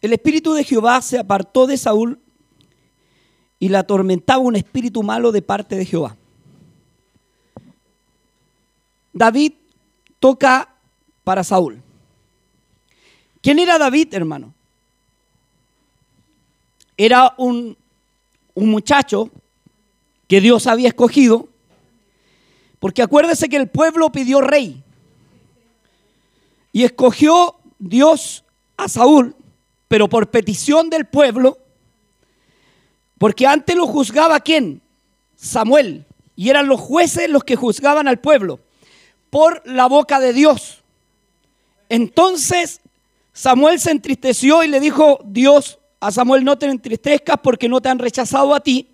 el espíritu de Jehová se apartó de Saúl y le atormentaba un espíritu malo de parte de Jehová. David toca para Saúl. ¿Quién era David, hermano? Era un, un muchacho que Dios había escogido, porque acuérdese que el pueblo pidió rey y escogió Dios a Saúl, pero por petición del pueblo, porque antes lo juzgaba quién? Samuel, y eran los jueces los que juzgaban al pueblo por la boca de Dios. Entonces Samuel se entristeció y le dijo, Dios, a Samuel no te entristezcas porque no te han rechazado a ti,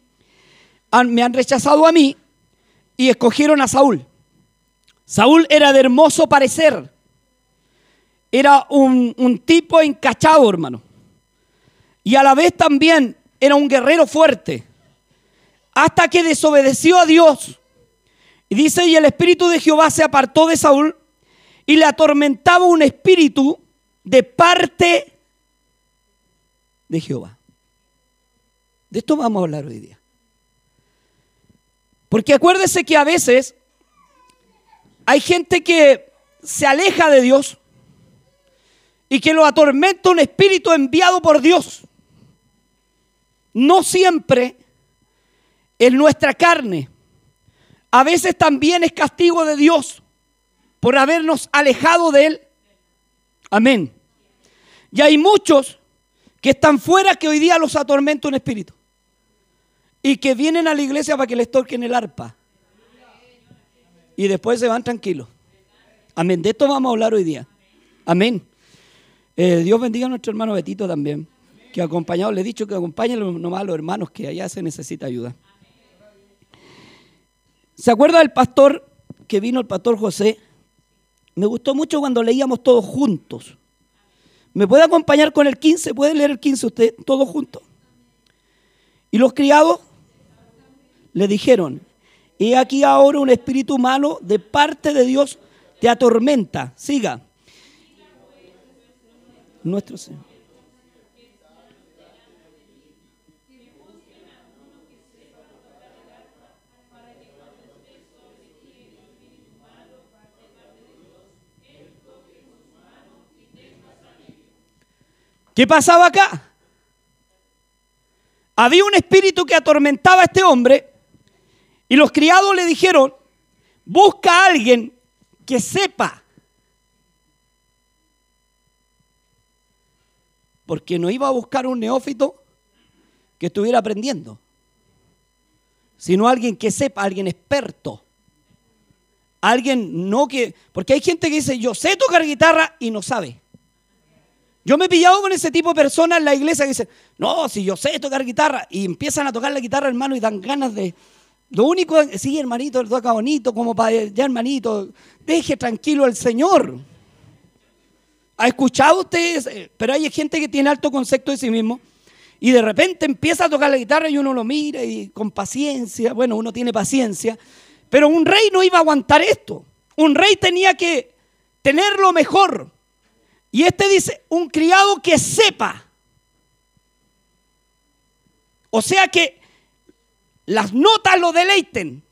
me han rechazado a mí y escogieron a Saúl. Saúl era de hermoso parecer, era un, tipo encachado, hermano. Y a la vez también era un guerrero fuerte. Hasta que desobedeció a Dios. Y dice, y el espíritu de Jehová se apartó de Saúl y le atormentaba un espíritu de parte de Jehová. De esto vamos a hablar hoy día. Porque acuérdese que a veces hay gente que se aleja de Dios y que lo atormenta un espíritu enviado por Dios. No siempre en nuestra carne. A veces también es castigo de Dios por habernos alejado de Él. Amén. Y hay muchos que están fuera que hoy día los atormenta un espíritu. Y que vienen a la iglesia para que les toquen el arpa. Y después se van tranquilos. Amén. De esto vamos a hablar hoy día. Amén. Eh, Dios bendiga a nuestro hermano Betito también, que acompañado, le he dicho que acompañen nomás a los hermanos, que allá se necesita ayuda. ¿Se acuerda del pastor que vino, el pastor José? Me gustó mucho cuando leíamos todos juntos. ¿Me puede acompañar con el 15? ¿Puede leer el 15 usted, todos juntos? Y los criados le dijeron, he aquí ahora un espíritu malo de parte de Dios te atormenta. Siga. Nuestro Señor. ¿Qué pasaba acá? Había un espíritu que atormentaba a este hombre y los criados le dijeron, busca a alguien que sepa. Porque no iba a buscar un neófito que estuviera aprendiendo, sino alguien que sepa, alguien experto. Alguien no que... Porque hay gente que dice, yo sé tocar guitarra y no sabe. Yo me he pillado con ese tipo de personas en la iglesia que dicen, no, si yo sé tocar guitarra, y empiezan a tocar la guitarra, hermano, y dan ganas de... Lo único, sí, hermanito, toca bonito, como para, ya, hermanito, deje tranquilo al Señor. ¿Ha escuchado usted? Pero hay gente que tiene alto concepto de sí mismo y de repente empieza a tocar la guitarra y uno lo mira y con paciencia, bueno, uno tiene paciencia, pero un rey no iba a aguantar esto. Un rey tenía que tener lo mejor. Y este dice, un criado que sepa. O sea que las notas lo deleiten.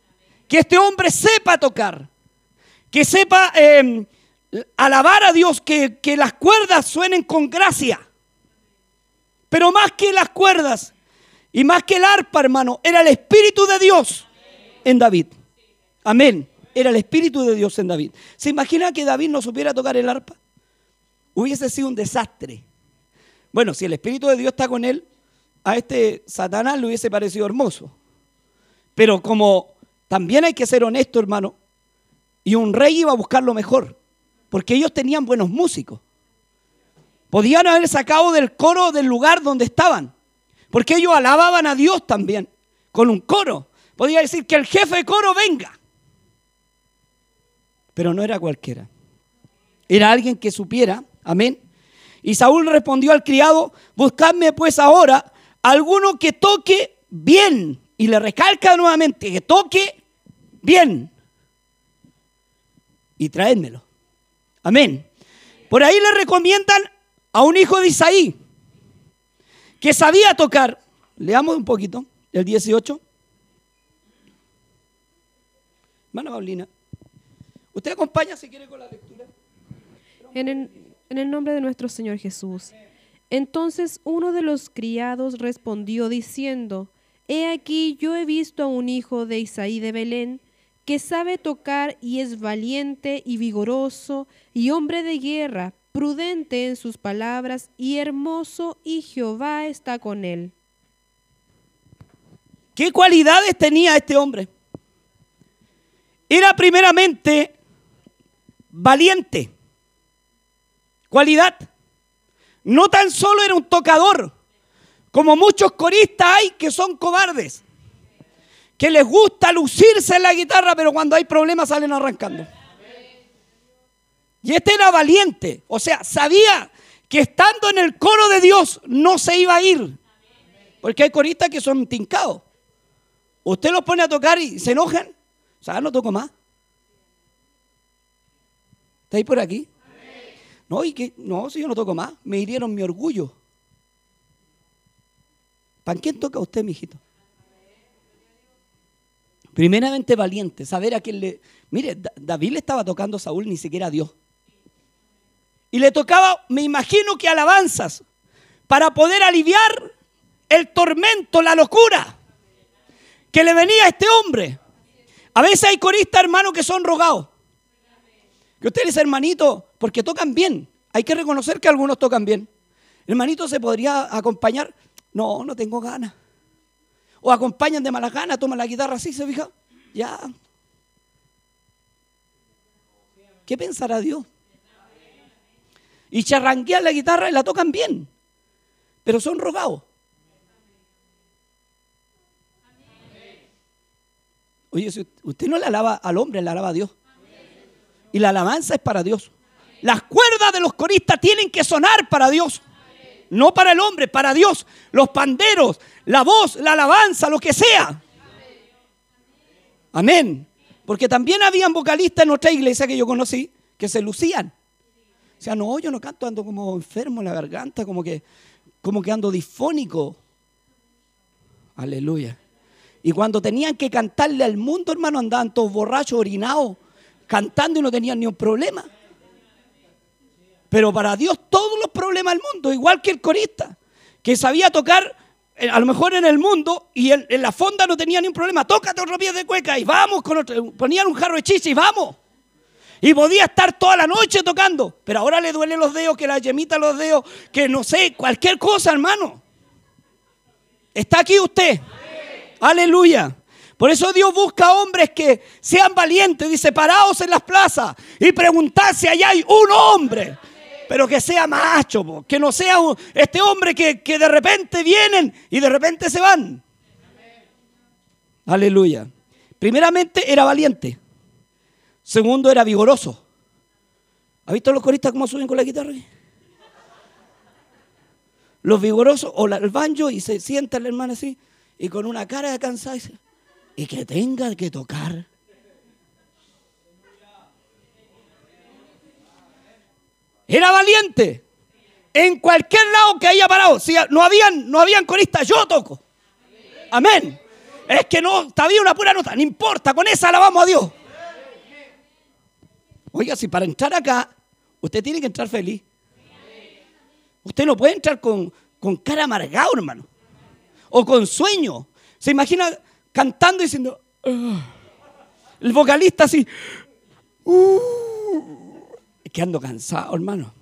Que este hombre sepa tocar. Que sepa em, alabar a Dios. Que, que las cuerdas suenen con gracia. Pero más que las cuerdas y más que el arpa, hermano, era el Espíritu de Dios en David. Amén. Era el Espíritu de Dios en David. ¿Se imagina que David no supiera tocar el arpa? hubiese sido un desastre. Bueno, si el Espíritu de Dios está con él, a este Satanás le hubiese parecido hermoso. Pero como también hay que ser honesto, hermano, y un rey iba a buscar lo mejor, porque ellos tenían buenos músicos. Podían haber sacado del coro del lugar donde estaban, porque ellos alababan a Dios también, con un coro. Podía decir que el jefe de coro venga. Pero no era cualquiera. Era alguien que supiera Amén. Y Saúl respondió al criado, buscadme pues ahora alguno que toque bien. Y le recalca nuevamente, que toque bien. Y traédmelo. Amén. Por ahí le recomiendan a un hijo de Isaí. que sabía tocar. Leamos un poquito, el 18. Hermana Paulina, usted acompaña si quiere con la lectura. En el, en el nombre de nuestro Señor Jesús. Entonces uno de los criados respondió diciendo, He aquí yo he visto a un hijo de Isaí de Belén, que sabe tocar y es valiente y vigoroso y hombre de guerra, prudente en sus palabras y hermoso, y Jehová está con él. ¿Qué cualidades tenía este hombre? Era primeramente valiente. Cualidad. No tan solo era un tocador, como muchos coristas hay que son cobardes, que les gusta lucirse en la guitarra, pero cuando hay problemas salen arrancando. Y este era valiente, o sea, sabía que estando en el coro de Dios no se iba a ir. Porque hay coristas que son tincados. Usted los pone a tocar y se enojan. O sea, no toco más. ¿Está ahí por aquí? No, y que, no, si yo no toco más, me hirieron mi orgullo. ¿Para quién toca usted, mijito? Primeramente valiente, saber a quién le. Mire, David le estaba tocando a Saúl, ni siquiera a Dios. Y le tocaba, me imagino que alabanzas, para poder aliviar el tormento, la locura que le venía a este hombre. A veces hay coristas, hermanos, que son rogados. Que usted dice, hermanito, porque tocan bien. Hay que reconocer que algunos tocan bien. Hermanito, ¿se podría acompañar? No, no tengo ganas. O acompañan de malas ganas, toman la guitarra así, ¿se fija? Ya. ¿Qué pensará Dios? Y charranquean la guitarra y la tocan bien. Pero son rogados. Oye, si usted no le alaba al hombre, le alaba a Dios. Y la alabanza es para Dios. Las cuerdas de los coristas tienen que sonar para Dios. No para el hombre, para Dios. Los panderos, la voz, la alabanza, lo que sea. Amén. Porque también habían vocalistas en otra iglesia que yo conocí que se lucían. O sea, no, yo no canto, ando como enfermo en la garganta, como que, como que ando disfónico. Aleluya. Y cuando tenían que cantarle al mundo, hermano, andaban todos borrachos, orinados, cantando y no tenían ni un problema. Pero para Dios todos los problemas del mundo, igual que el corista, que sabía tocar eh, a lo mejor en el mundo y en, la fonda no tenía ni un problema. Tócate otro pie de cueca y vamos con otro. Ponían un jarro de chicha y vamos. Y podía estar toda la noche tocando. Pero ahora le duelen los dedos, que la yemita los dedos, que no sé, cualquier cosa, hermano. Está aquí usted. Aleluya. Por eso Dios busca hombres que sean valientes. Dice, paraos en las plazas y preguntad si allá hay un hombre pero que sea macho, que no sea este hombre que, de repente vienen y de repente se van. Aleluya. Primeramente era valiente. Segundo era vigoroso. ¿Ha visto los coristas cómo suben con la guitarra? Los vigorosos, o el banjo y se sienta el hermano así, y con una cara de cansado, y que tenga que tocar. Era valiente. En cualquier lado que haya parado. No habían, no habían coristas, yo toco. Amén. Es que no, había una pura nota. No importa, con esa alabamos a Dios. Oiga, si para entrar acá, usted tiene que entrar feliz. Usted no puede entrar con, con cara amargado, hermano. O con sueño. Se imagina cantando y diciendo. Ah". el vocalista así. Uh, que ando cansado, hermano.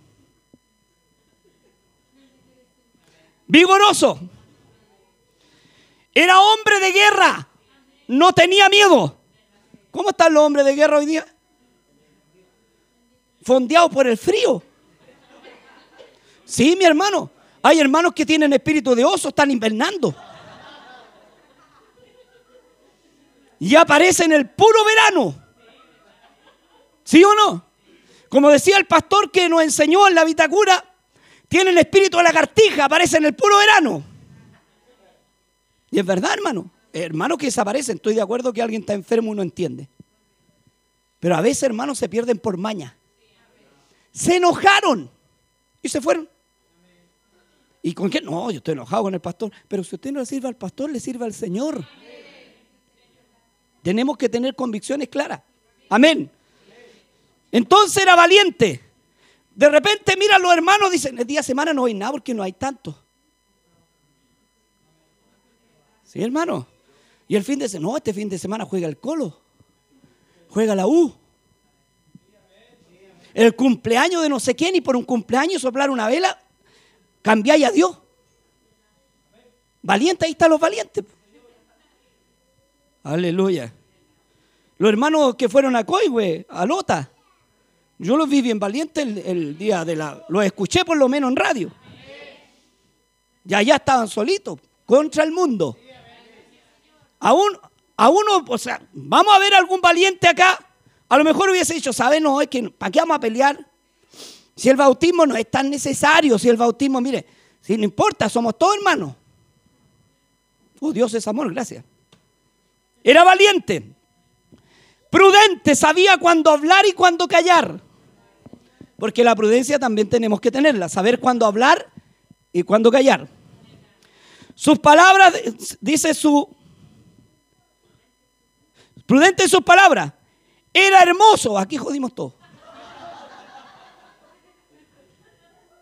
Vigoroso. Era hombre de guerra. No tenía miedo. ¿Cómo están los hombres de guerra hoy día? Fondeados por el frío. Sí, mi hermano. Hay hermanos que tienen espíritu de oso, están invernando. Y aparecen el puro verano. ¿Sí o no? Como decía el pastor que nos enseñó en la Vitacura, tienen espíritu de lagartija, aparece en el puro verano. Y es verdad, hermano. Hermanos que desaparecen, estoy de acuerdo que alguien está enfermo y no entiende. Pero a veces, hermanos, se pierden por maña. Se enojaron y se fueron. ¿Y con qué? No, yo estoy enojado con el pastor. Pero si usted no le sirve al pastor, le sirve al Señor. Tenemos que tener convicciones claras. Amén. Entonces era valiente. De repente mira a los hermanos, dicen, el día de semana no hay nada porque no hay tanto. Sí, hermano. Y el fin de semana, no, este fin de semana juega el Colo. Juega la U. El cumpleaños de no sé quién y por un cumpleaños soplar una vela, cambiáis a Dios. Valiente, ahí están los valientes. Aleluya. Los hermanos que fueron a Coihue, a Lota, yo los vi bien valientes el, día de la... Los escuché por lo menos en radio. Y allá estaban solitos, contra el mundo. A, a uno, o sea, vamos a ver algún valiente acá. A lo mejor hubiese dicho, ¿sabes? No, es que, ¿para qué vamos a pelear? Si el bautismo no es tan necesario, si el bautismo, mire, si no importa, somos todos hermanos. Oh, Dios es amor, gracias. Era valiente, prudente, sabía cuándo hablar y cuándo callar. Porque la prudencia también tenemos que tenerla, saber cuándo hablar y cuándo callar. Sus palabras, dice su... Prudente en sus palabras. Era hermoso. Aquí jodimos todo.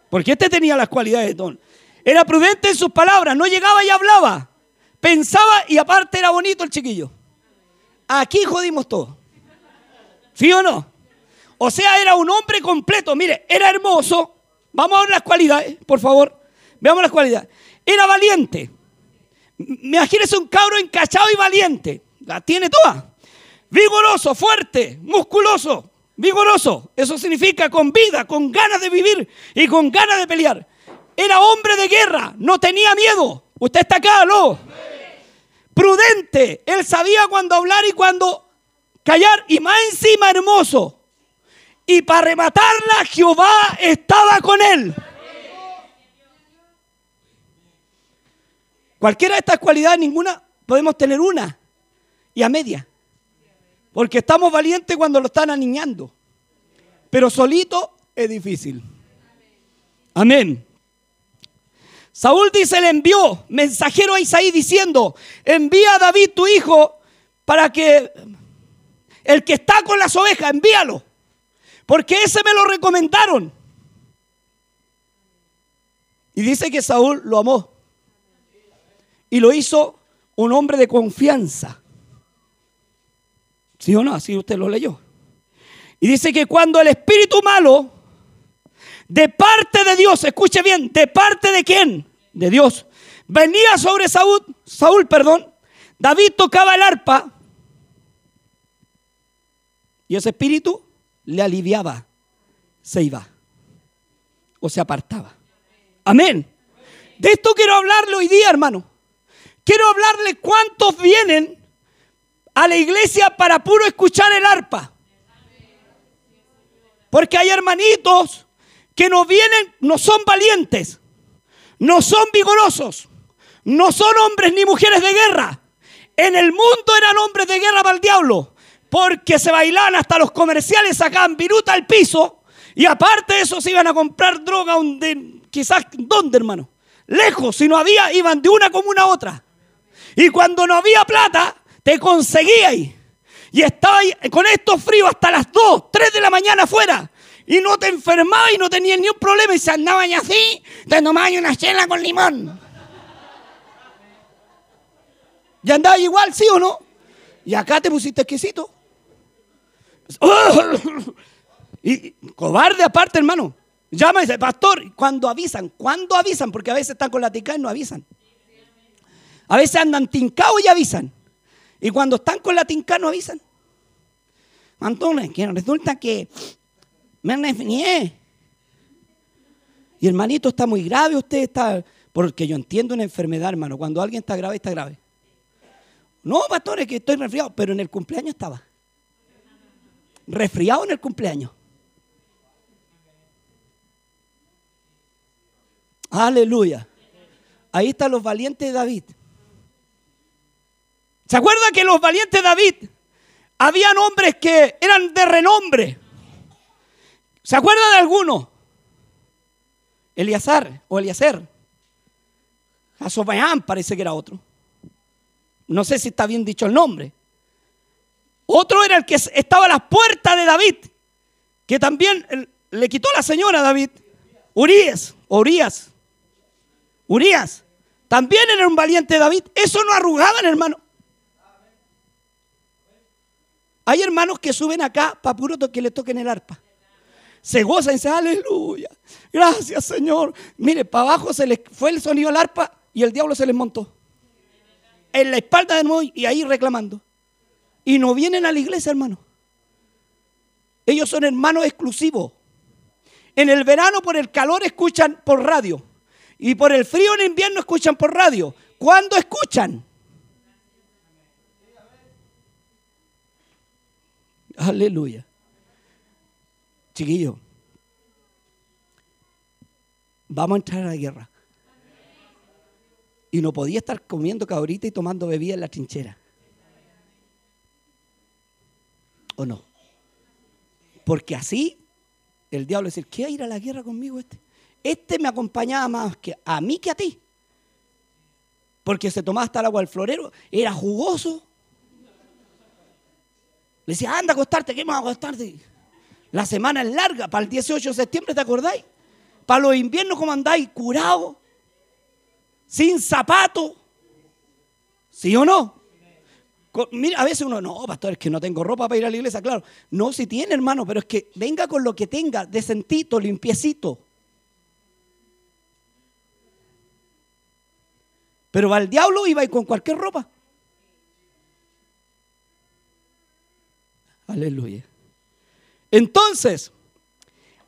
Porque este tenía las cualidades de don. Era prudente en sus palabras. No llegaba y hablaba. Pensaba y aparte era bonito el chiquillo. Aquí jodimos todo. ¿Sí o no? O sea, era un hombre completo. Mire, era hermoso. Vamos a ver las cualidades, por favor. Veamos las cualidades. Era valiente. Imagínese un cabro encachado y valiente. La tiene toda. Vigoroso, fuerte, musculoso, vigoroso. Eso significa con vida, con ganas de vivir y con ganas de pelear. Era hombre de guerra, no tenía miedo. Usted está acá, ¿no? Prudente. Él sabía cuándo hablar y cuándo callar. Y más encima hermoso. Y para rematarla, Jehová estaba con él. Cualquiera de estas cualidades, ninguna, podemos tener una y a media. Porque estamos valientes cuando lo están aniñando. Pero solito es difícil. Amén. Saúl dice, le envió mensajero a Isaí diciendo, envía a David tu hijo para que el que está con las ovejas, envíalo. Porque ese me lo recomendaron. Y dice que Saúl lo amó. Y lo hizo un hombre de confianza. ¿Sí o no? Así usted lo leyó. Y dice que cuando el espíritu malo, de parte de Dios, escuche bien, de parte de quién? De Dios. Venía sobre Saúl, Saúl, perdón. David tocaba el arpa. Y ese espíritu le aliviaba, se iba o se apartaba. Amén. De esto quiero hablarle hoy día, hermano. Quiero hablarle cuántos vienen a la iglesia para puro escuchar el arpa. Porque hay hermanitos que no vienen, no son valientes, no son vigorosos, no son hombres ni mujeres de guerra. En el mundo eran hombres de guerra para el diablo, porque se bailaban hasta los comerciales, sacaban viruta al piso y aparte de eso se iban a comprar droga donde, quizás, ¿dónde hermano? Lejos, si no había, iban de una comuna a otra. Y cuando no había plata, te conseguía ahí. Y estaba con estos fríos hasta las 2, 3 de la mañana afuera. Y no te enfermabas y no tenías ni un problema. Y se andaban así, te tomaban una chela con limón. ¿Y andabas igual, sí o no? Y acá te pusiste exquisito. Y cobarde aparte, hermano. Llama y dice, pastor, cuando avisan, ¿cuándo avisan? Porque a veces están con la tica y no avisan. A veces andan tincados y avisan. Y cuando están con la tinca no avisan. Entonces, que resulta que me resfrié. Y hermanito, está muy grave, usted está... Porque yo entiendo una enfermedad, hermano. Cuando alguien está grave, está grave. No, pastor, es que estoy resfriado, pero en el cumpleaños estaba. Resfriado en el cumpleaños. Aleluya. Ahí están los valientes de David. ¿Se acuerda que los valientes de David habían hombres que eran de renombre? ¿Se acuerda de alguno? Eliazar o Eliezer. Asobayán parece que era otro. No sé si está bien dicho el nombre. Otro era el que estaba a las puertas de David, que también le quitó la señora David. Urias, Urias, Urias. También era un valiente David. Eso no arrugaban, hermano. Hay hermanos que suben acá para puro que le toquen el arpa. Se gozan y dicen, aleluya. Gracias, Señor. Mire, para abajo se les fue el sonido del arpa y el diablo se les montó. En la espalda de nuevo y ahí reclamando. Y no vienen a la iglesia, hermano. Ellos son hermanos exclusivos. En el verano por el calor escuchan por radio. Y por el frío en invierno escuchan por radio. ¿Cuándo escuchan? Aleluya. Chiquillo, vamos a entrar a la guerra. Y no podía estar comiendo cabrita y tomando bebida en la trinchera. ¿O no? Porque así el diablo decir, ¿qué a ir a la guerra conmigo este? Este me acompañaba más que a mí que a ti. Porque se tomaba hasta el agua del florero, era jugoso. Le decía, anda a acostarte, ¿qué más a acostarte? La semana es larga, para el 18 de septiembre, ¿te acordáis? Para los inviernos, ¿cómo andáis? Curado, sin zapato. ¿Sí o no? Mira, a veces uno, no, pastor, es que no tengo ropa para ir a la iglesia, claro. No, si tiene, hermano, pero es que venga con lo que tenga, decentito, limpiecito. Pero al diablo iba con cualquier ropa. Aleluya. Entonces,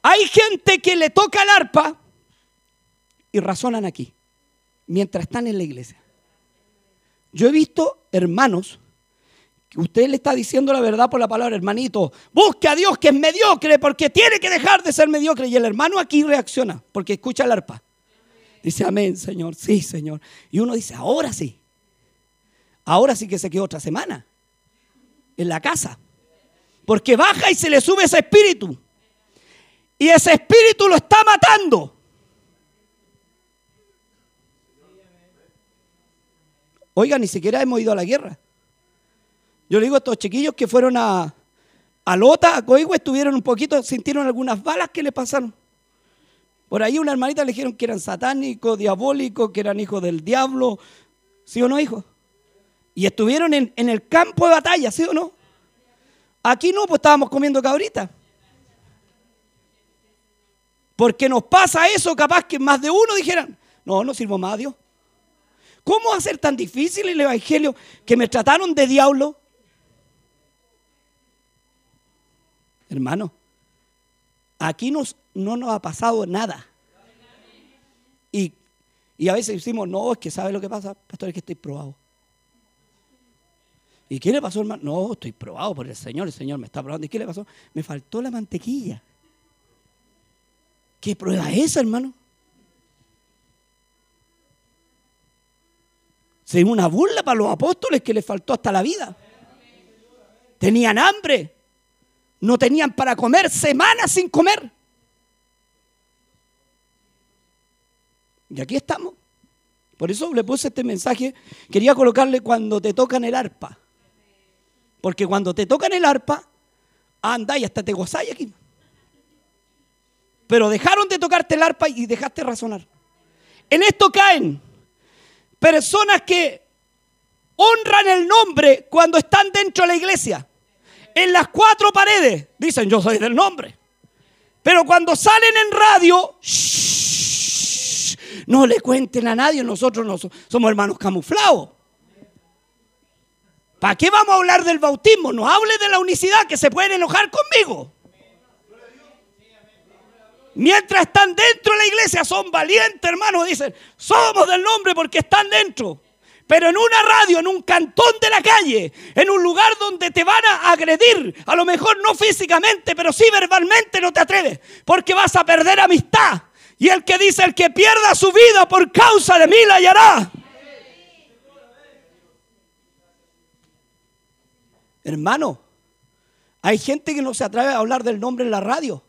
hay gente que le toca el arpa y razonan aquí, mientras están en la iglesia. Yo he visto hermanos usted le está diciendo la verdad por la palabra, hermanito, busque a Dios que es mediocre porque tiene que dejar de ser mediocre. Y el hermano aquí reacciona porque escucha el arpa. Dice, amén, Señor, sí, Señor. Y uno dice, ahora sí. Ahora sí que se quedó otra semana en la casa. Porque baja y se le sube ese espíritu. Y ese espíritu lo está matando. Oiga, ni siquiera hemos ido a la guerra. Yo le digo a estos chiquillos que fueron a, Lota, a Coigüe, estuvieron un poquito, sintieron algunas balas que le pasaron. Por ahí una hermanita le dijeron que eran satánicos, diabólicos, que eran hijos del diablo. ¿Sí o no, hijo? Y estuvieron en, en el campo de batalla, ¿sí o no? Aquí no, pues estábamos comiendo cabrita. Porque nos pasa eso, capaz que más de uno dijeran, no, no sirvo más a Dios. ¿Cómo hacer tan difícil el Evangelio que me trataron de diablo? Hermano, aquí nos, no nos ha pasado nada. Y, y a veces decimos, no, es que sabe lo que pasa, pastor, es que estoy probado. ¿Y qué le pasó, hermano? No, estoy probado por el Señor, el Señor me está probando. ¿Y qué le pasó? Me faltó la mantequilla. ¿Qué prueba es esa, hermano? Se una burla para los apóstoles que les faltó hasta la vida. Tenían hambre. No tenían para comer semanas sin comer. Y aquí estamos. Por eso le puse este mensaje. Quería colocarle cuando te tocan el arpa. Porque cuando te tocan el arpa, anda y hasta te gozáis aquí. Pero dejaron de tocarte el arpa y dejaste razonar. En esto caen personas que honran el nombre cuando están dentro de la iglesia. En las cuatro paredes dicen yo soy del nombre. Pero cuando salen en radio, no le cuenten a nadie, nosotros no somos hermanos camuflados. ¿Para qué vamos a hablar del bautismo? No hable de la unicidad, que se pueden enojar conmigo. Mientras están dentro de la iglesia son valientes, hermanos. Dicen, somos del nombre porque están dentro. Pero en una radio, en un cantón de la calle, en un lugar donde te van a agredir, a lo mejor no físicamente, pero sí verbalmente, no te atreves, porque vas a perder amistad. Y el que dice, el que pierda su vida por causa de mí la hallará. Hermano, hay gente que no se atreve a hablar del nombre en la radio.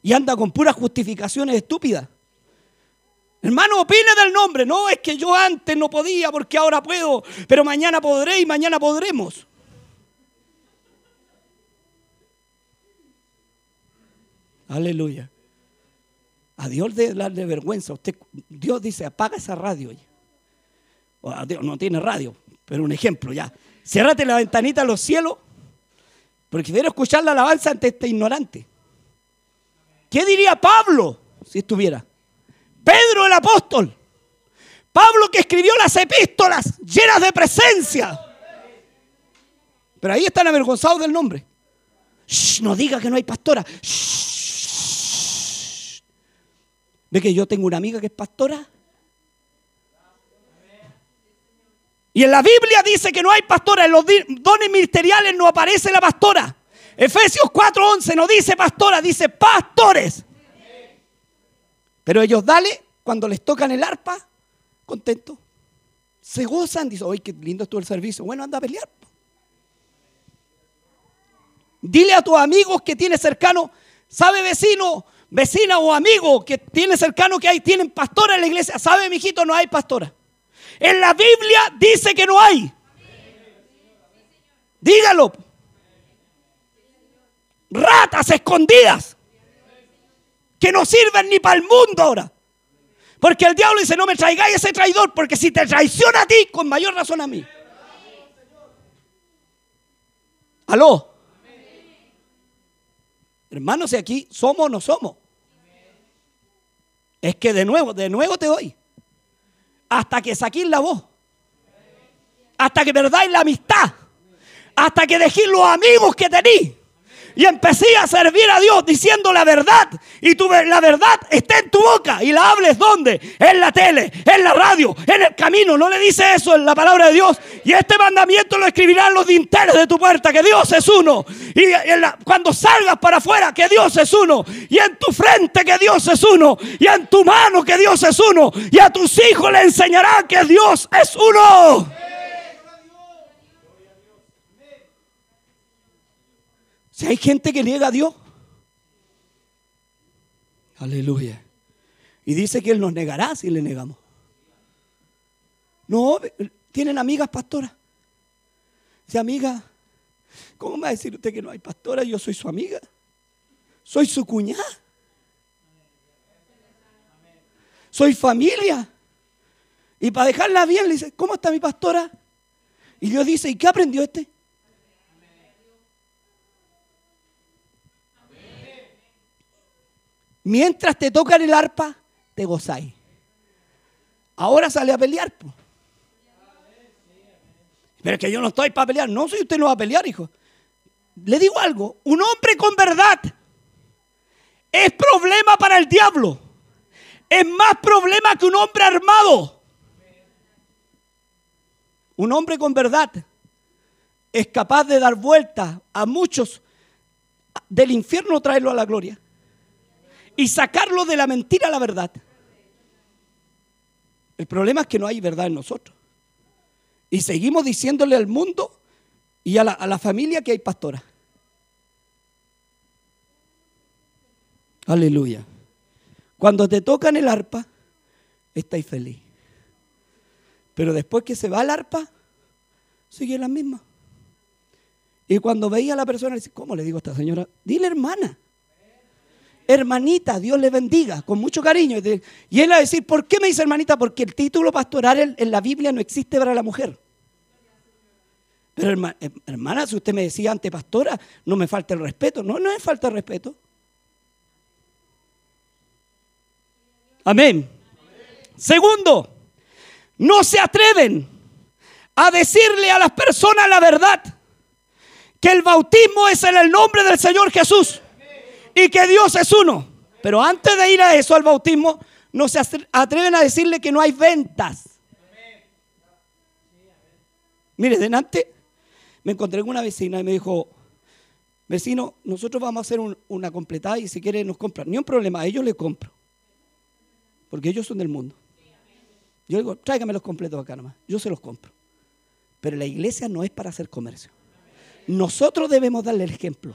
Y anda con puras justificaciones estúpidas. Hermano, opine del nombre. No es que yo antes no podía porque ahora puedo, pero mañana podré y mañana podremos. Aleluya. A Dios de darle vergüenza. Dios dice, apaga esa radio. Dios no tiene radio, pero un ejemplo ya. Ciérrate la ventanita a los cielos, porque quiero escuchar la alabanza ante este ignorante. ¿Qué diría Pablo si estuviera? Pedro el apóstol. Pablo que escribió las epístolas llenas de presencia. Pero ahí están avergonzados del nombre. no diga que no hay pastora. ¿Ve que yo tengo una amiga que es pastora? Y en la Biblia dice que no hay pastora. En los dones ministeriales no aparece la pastora. Efesios 4:11 no dice pastora, dice pastores. Pero ellos dale, cuando les tocan el arpa, contento. Se gozan, dicen, ¡ay, qué lindo estuvo el servicio! Bueno, anda a pelear. Dile a tus amigos que tienes cercano, ¿sabe vecino, vecina o amigo que tiene cercano que hay, tienen pastora en la iglesia? ¿Sabe, mijito, no hay pastora? En la Biblia dice que no hay. Dígalo. Ratas escondidas que no sirven ni para el mundo ahora. Porque el diablo dice, no me traigáis ese traidor, porque si te traiciona a ti, con mayor razón a mí. Aló. Hermanos, si aquí somos o no somos. Es que de nuevo, de nuevo te doy. Hasta que saquéis la voz. Hasta que perdáis la amistad. Hasta que dejéis los amigos que tenéis y empecé a servir a Dios diciendo la verdad. Y tu, la verdad está en tu boca. Y la hables ¿dónde? En la tele, en la radio, en el camino. No le dice eso en la palabra de Dios. Y este mandamiento lo escribirán los dinteles de tu puerta, que Dios es uno. Y cuando salgas para afuera, que Dios es uno. Y en tu frente, que Dios es uno. Y en tu mano, que Dios es uno. Y a tus hijos le enseñará que Dios es uno. Si hay gente que niega a Dios. Aleluya. Y dice que Él nos negará si le negamos. No, tienen amigas pastoras. Dice, amiga, ¿cómo me va a decir usted que no hay pastora? Yo soy su amiga. Soy su cuñada. Soy familia. Y para dejarla bien, le dice, ¿cómo está mi pastora? Y Dios dice, ¿y qué aprendió este? Mientras te tocan el arpa, te gozáis. Ahora sale a pelear. Pero es que yo no estoy para pelear. No, si usted no va a pelear, hijo. Le digo algo. Un hombre con verdad es problema para el diablo. Es más problema que un hombre armado. Un hombre con verdad es capaz de dar vuelta a muchos del infierno traerlo a la gloria y sacarlo de la mentira a la verdad. El problema es que no hay verdad en nosotros. Y seguimos diciéndole al mundo y a la, familia que hay pastora. Aleluya. Cuando te tocan el arpa, estáis feliz. Pero después que se va el arpa, sigue la misma. Y cuando veía a la persona, dice, ¿cómo le digo a esta señora? Dile hermana hermanita, Dios le bendiga, con mucho cariño. Y él va a decir, ¿por qué me dice hermanita? Porque el título pastoral en la Biblia no existe para la mujer. Pero eh, hermana, si usted me decía ante pastora, no me falta el respeto. No, no es falta el respeto. Amén. Segundo, no se atreven a decirle a las personas la verdad, que el bautismo es en el nombre del Señor Jesús y que Dios es uno. Pero antes de ir a eso, al bautismo, no se atreven a decirle que no hay ventas. Mire, delante me encontré con una vecina y me dijo, vecino, nosotros vamos a hacer una completada y si quiere nos compran. Ni un problema, a ellos les compro. Porque ellos son del mundo. Yo digo, tráigame los completos acá nomás. Yo se los compro. Pero la iglesia no es para hacer comercio. Nosotros debemos darle el ejemplo.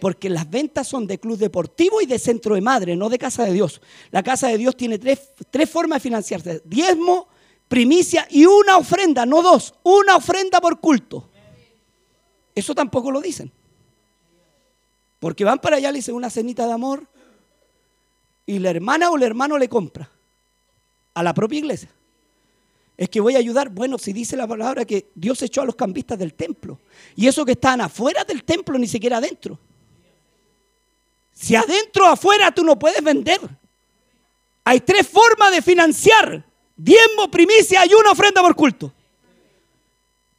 Porque las ventas son de club deportivo y de centro de madre, no de casa de Dios. La casa de Dios tiene tres, tres formas de financiarse. Diezmo, primicia y una ofrenda, no dos. Una ofrenda por culto. Eso tampoco lo dicen. Porque van para allá, le dicen una cenita de amor y la hermana o el hermano le compra a la propia iglesia. Es que voy a ayudar. Bueno, si dice la palabra que Dios echó a los cambistas del templo. Y eso que están afuera del templo, ni siquiera adentro. Si adentro o afuera tú no puedes vender. Hay tres formas de financiar. Diezmo, primicia y una ofrenda por culto.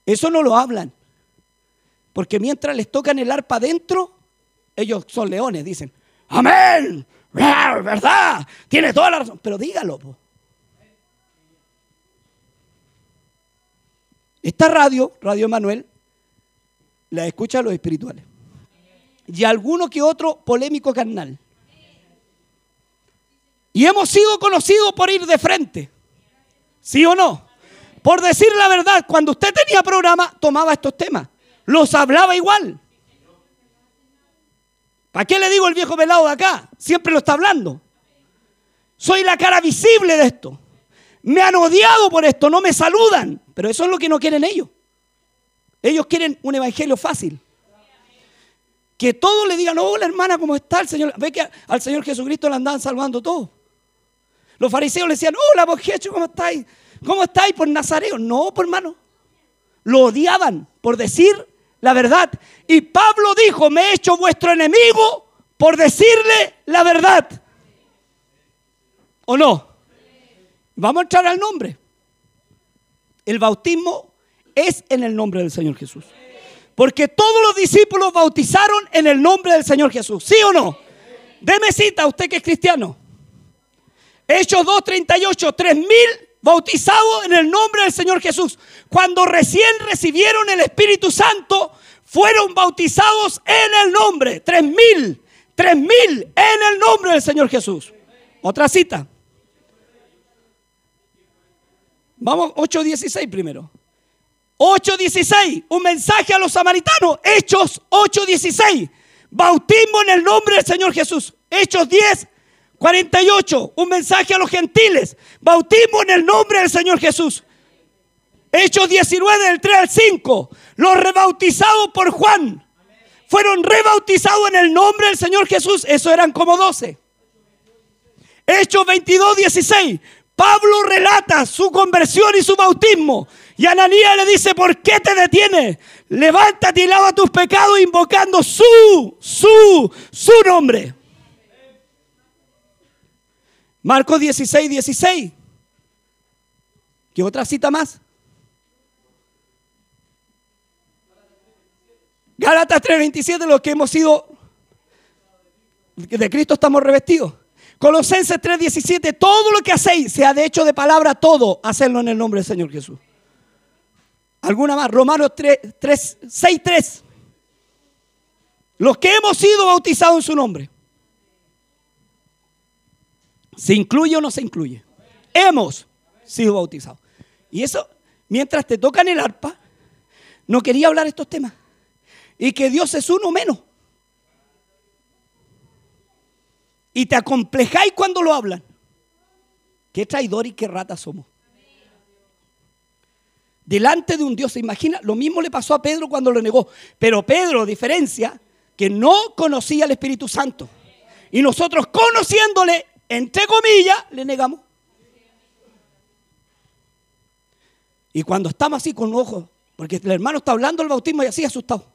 Eso no lo hablan. Porque mientras les tocan el arpa adentro, ellos son leones, dicen, amén, verdad, tiene toda la razón. Pero dígalo. Esta radio, Radio Manuel, la escucha los espirituales. Y alguno que otro polémico carnal. Y hemos sido conocidos por ir de frente. ¿Sí o no? Por decir la verdad, cuando usted tenía programa, tomaba estos temas. Los hablaba igual. ¿Para qué le digo el viejo pelado de acá? Siempre lo está hablando. Soy la cara visible de esto. Me han odiado por esto, no me saludan. Pero eso es lo que no quieren ellos. Ellos quieren un evangelio fácil. Que todos le digan, hola hermana, ¿cómo está el Señor? Ve que al Señor Jesucristo le andaban salvando todos. Los fariseos le decían, hola, por ¿cómo estáis? ¿Cómo estáis por Nazareo? No, por hermano. Lo odiaban por decir la verdad. Y Pablo dijo, me he hecho vuestro enemigo por decirle la verdad. ¿O no? Vamos a entrar al nombre. El bautismo es en el nombre del Señor Jesús. Porque todos los discípulos bautizaron en el nombre del Señor Jesús. ¿Sí o no? Deme cita, usted que es cristiano. Hechos 2.38, 3.000 bautizados en el nombre del Señor Jesús. Cuando recién recibieron el Espíritu Santo, fueron bautizados en el nombre. Tres mil, tres mil en el nombre del Señor Jesús. Otra cita. Vamos, 8.16 primero. 8.16, un mensaje a los samaritanos. Hechos 8.16, bautismo en el nombre del Señor Jesús. Hechos 10, 48, un mensaje a los gentiles. Bautismo en el nombre del Señor Jesús. Hechos 19 del 3 al 5. Los rebautizados por Juan fueron rebautizados en el nombre del Señor Jesús. Eso eran como 12. Hechos 22, 16. Pablo relata su conversión y su bautismo. Y Ananías le dice, ¿por qué te detienes? Levántate y lava tus pecados invocando su, su, su nombre. Marcos 16, 16. ¿Qué otra cita más? Gálatas 3:27, los que hemos sido de Cristo estamos revestidos. Colosenses 3:17, todo lo que hacéis, sea de hecho de palabra, todo, hacerlo en el nombre del Señor Jesús. ¿Alguna más? Romanos 3, 3 6, 3. Los que hemos sido bautizados en su nombre. ¿Se incluye o no se incluye? Hemos sido bautizados. Y eso, mientras te tocan el arpa, no quería hablar estos temas. Y que Dios es uno menos. Y te acomplejáis cuando lo hablan. Qué traidor y qué rata somos. Delante de un Dios, se imagina, lo mismo le pasó a Pedro cuando lo negó. Pero Pedro, diferencia, que no conocía al Espíritu Santo. Y nosotros conociéndole, entre comillas, le negamos. Y cuando estamos así con ojos, porque el hermano está hablando del bautismo y así asustado.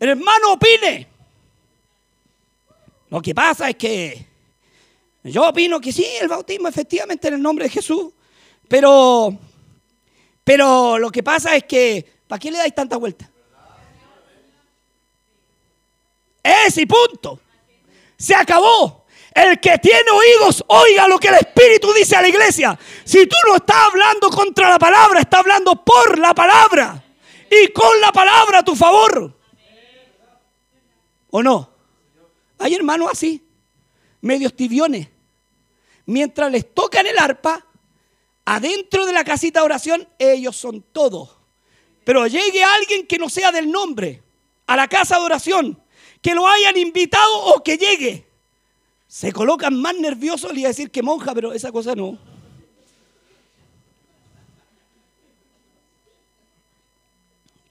El hermano opine. Lo que pasa es que yo opino que sí, el bautismo efectivamente en el nombre de Jesús, pero, pero lo que pasa es que, ¿para qué le dais tanta vuelta? Es y punto. Se acabó. El que tiene oídos, oiga lo que el Espíritu dice a la iglesia. Si tú no estás hablando contra la palabra, estás hablando por la palabra. Y con la palabra a tu favor. ¿O no? Hay hermanos así, medios tibiones. Mientras les tocan el arpa, adentro de la casita de oración, ellos son todos. Pero llegue alguien que no sea del nombre a la casa de oración que lo hayan invitado o que llegue. Se colocan más nerviosos, le iba a decir que monja, pero esa cosa no.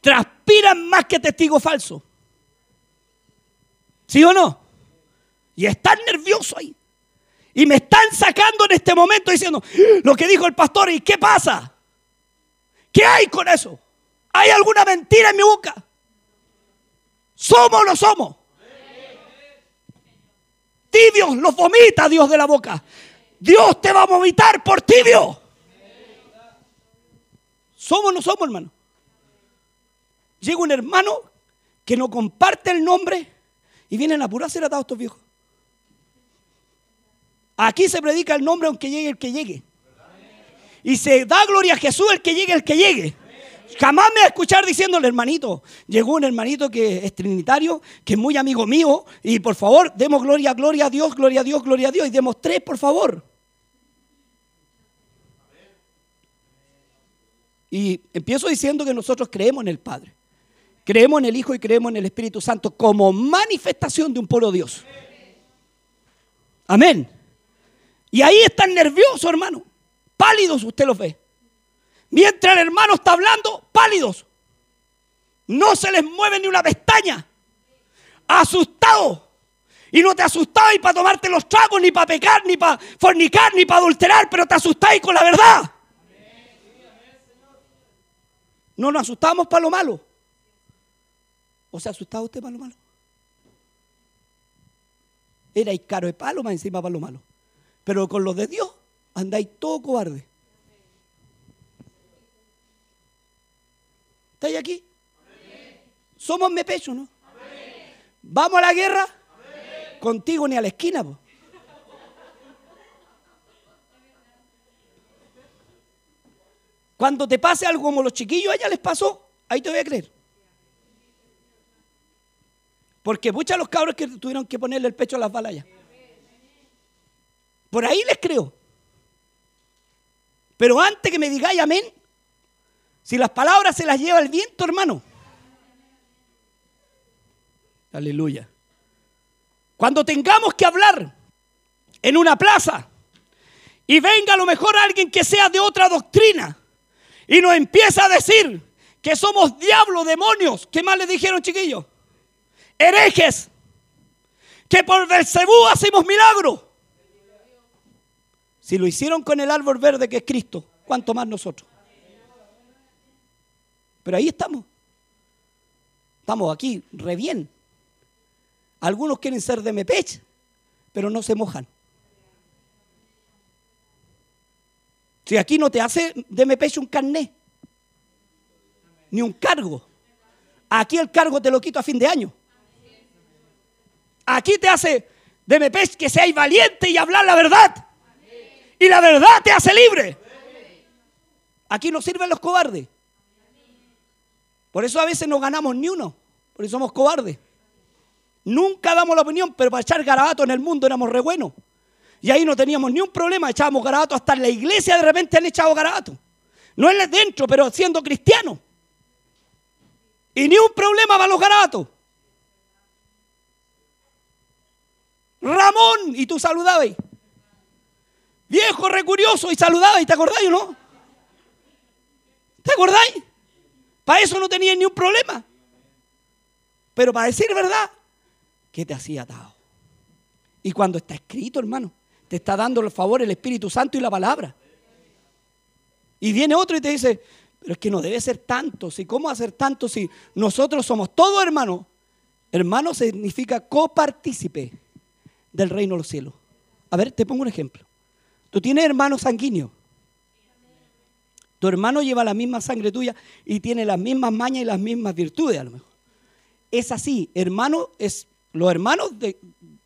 Transpiran más que testigo falso. ¿Sí o no? Y están nerviosos ahí. Y me están sacando en este momento diciendo lo que dijo el pastor. ¿Y qué pasa? ¿Qué hay con eso? ¿Hay alguna mentira en mi boca? ¿Somos o no somos? Tibios los vomita Dios de la boca. Dios te va a vomitar por tibio. ¿Somos o no somos, hermano? Llega un hermano que no comparte el nombre y vienen a pura ser atados estos viejos. Aquí se predica el nombre aunque llegue el que llegue. Y se da gloria a Jesús el que llegue el que llegue. Jamás me va a escuchar diciéndole, hermanito, llegó un hermanito que es trinitario, que es muy amigo mío, y por favor, demos gloria, gloria a Dios, gloria a Dios, gloria a Dios, y demos tres, por favor. Y empiezo diciendo que nosotros creemos en el Padre, creemos en el Hijo y creemos en el Espíritu Santo como manifestación de un pueblo Dios. Amén. Y ahí están nerviosos, hermano. Pálidos, usted los ve. Mientras el hermano está hablando, pálidos. No se les mueve ni una pestaña. Asustados. Y no te asustáis para tomarte los tragos, ni para pecar, ni para fornicar, ni para adulterar, pero te asustáis con la verdad. No nos asustamos para lo malo. ¿O se asustaba usted para lo malo? Era caro de palo más encima para lo malo. Pero con los de Dios andáis todo cobarde. ¿Estáis aquí? Somos me pecho, ¿no? ¿Vamos a la guerra? Contigo ni a la esquina. Cuando te pase algo como los chiquillos a ella les pasó, ahí te voy a creer. Porque muchos los cabros que tuvieron que ponerle el pecho a las balas Por ahí les creo. Pero antes que me digáis amén, si las palabras se las lleva el viento, hermano. Aleluya. Cuando tengamos que hablar en una plaza y venga a lo mejor alguien que sea de otra doctrina y nos empieza a decir que somos diablos, demonios, ¿qué más le dijeron chiquillos? Herejes, que por Belcebú hacemos milagros. Si lo hicieron con el árbol verde que es Cristo, ¿cuánto más nosotros? Pero ahí estamos. Estamos aquí re bien. Algunos quieren ser de Mepech, pero no se mojan. Si aquí no te hace de Mepech un carné, ni un cargo. Aquí el cargo te lo quito a fin de año. Aquí te hace de Mepech que seáis valiente y hablar la verdad. Y la verdad te hace libre. Aquí no sirven los cobardes. Por eso a veces no ganamos ni uno, porque somos cobardes. Nunca damos la opinión, pero para echar garabato en el mundo éramos re buenos. Y ahí no teníamos ni un problema, echábamos garabato, hasta en la iglesia de repente han echado garabato. No es dentro, pero siendo cristiano. Y ni un problema para los garabatos. Ramón, y tú saludabas. Viejo recurioso y saludaba y te acordáis o no? ¿Te acordáis? Para eso no tenía ni un problema. Pero para decir verdad, ¿qué te hacía atado? Y cuando está escrito, hermano, te está dando el favor el Espíritu Santo y la palabra. Y viene otro y te dice, pero es que no debe ser tanto. Si ¿Cómo hacer tanto si nosotros somos todos hermanos? Hermano significa copartícipe del reino de los cielos. A ver, te pongo un ejemplo. Tú tienes hermanos sanguíneos. Tu hermano lleva la misma sangre tuya y tiene las mismas mañas y las mismas virtudes a lo mejor. Es así, hermano, es, los hermanos de,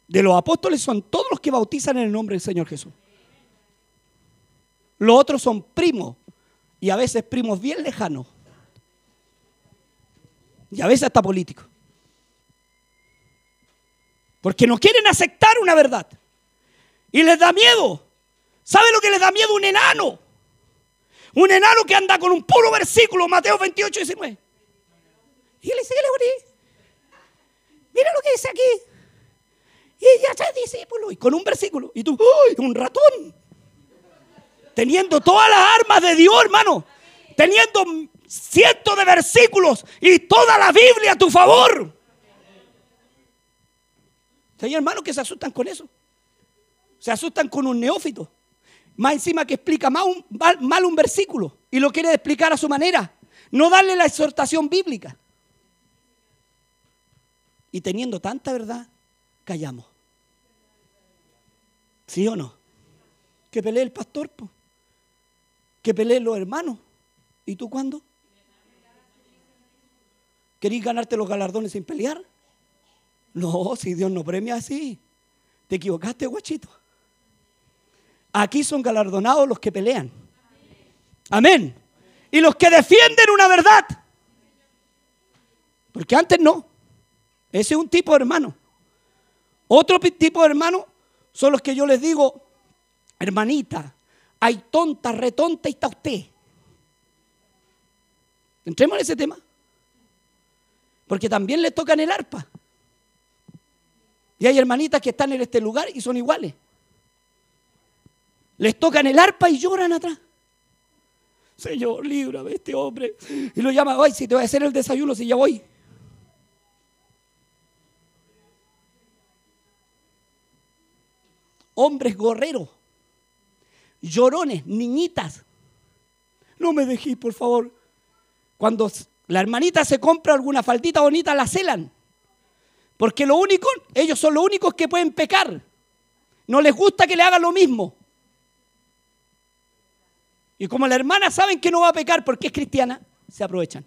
de los apóstoles son todos los que bautizan en el nombre del Señor Jesús. Los otros son primos y a veces primos bien lejanos. Y a veces hasta políticos. Porque no quieren aceptar una verdad. Y les da miedo. ¿Sabe lo que le da miedo un enano? Un enano que anda con un puro versículo, Mateo 28, 19. Y le dice, ¿qué le mira lo que dice aquí. Y ella es discípulo, y con un versículo. Y tú, ¡ay, un ratón! Teniendo todas las armas de Dios, hermano. Teniendo cientos de versículos y toda la Biblia a tu favor. Hay hermanos que se asustan con eso. Se asustan con un neófito. Más encima que explica mal un, versículo y lo quiere explicar a su manera. No darle la exhortación bíblica. Y teniendo tanta verdad, callamos. ¿Sí o no? Que pelee el pastor, que peleen los hermanos. ¿Y tú cuándo? ¿Querís ganarte los galardones sin pelear? No, si Dios no premia así. Te equivocaste, guachito. Aquí son galardonados los que pelean. Amén. Y los que defienden una verdad. Porque antes no. Ese es un tipo de hermano. Otro tipo de hermano son los que yo les digo, hermanita, hay tonta, retonta y está usted. Entremos en ese tema. Porque también le tocan el arpa. Y hay hermanitas que están en este lugar y son iguales. Les tocan el arpa y lloran atrás. Señor, líbrame este hombre. Y lo llama, ay, si te voy a hacer el desayuno, si ya voy. Hombres gorreros, llorones, niñitas. No me dejéis, por favor. Cuando la hermanita se compra alguna faldita bonita, la celan. Porque lo único, ellos son los únicos que pueden pecar. No les gusta que le hagan lo mismo. Y como la hermana saben que no va a pecar porque es cristiana, se aprovechan.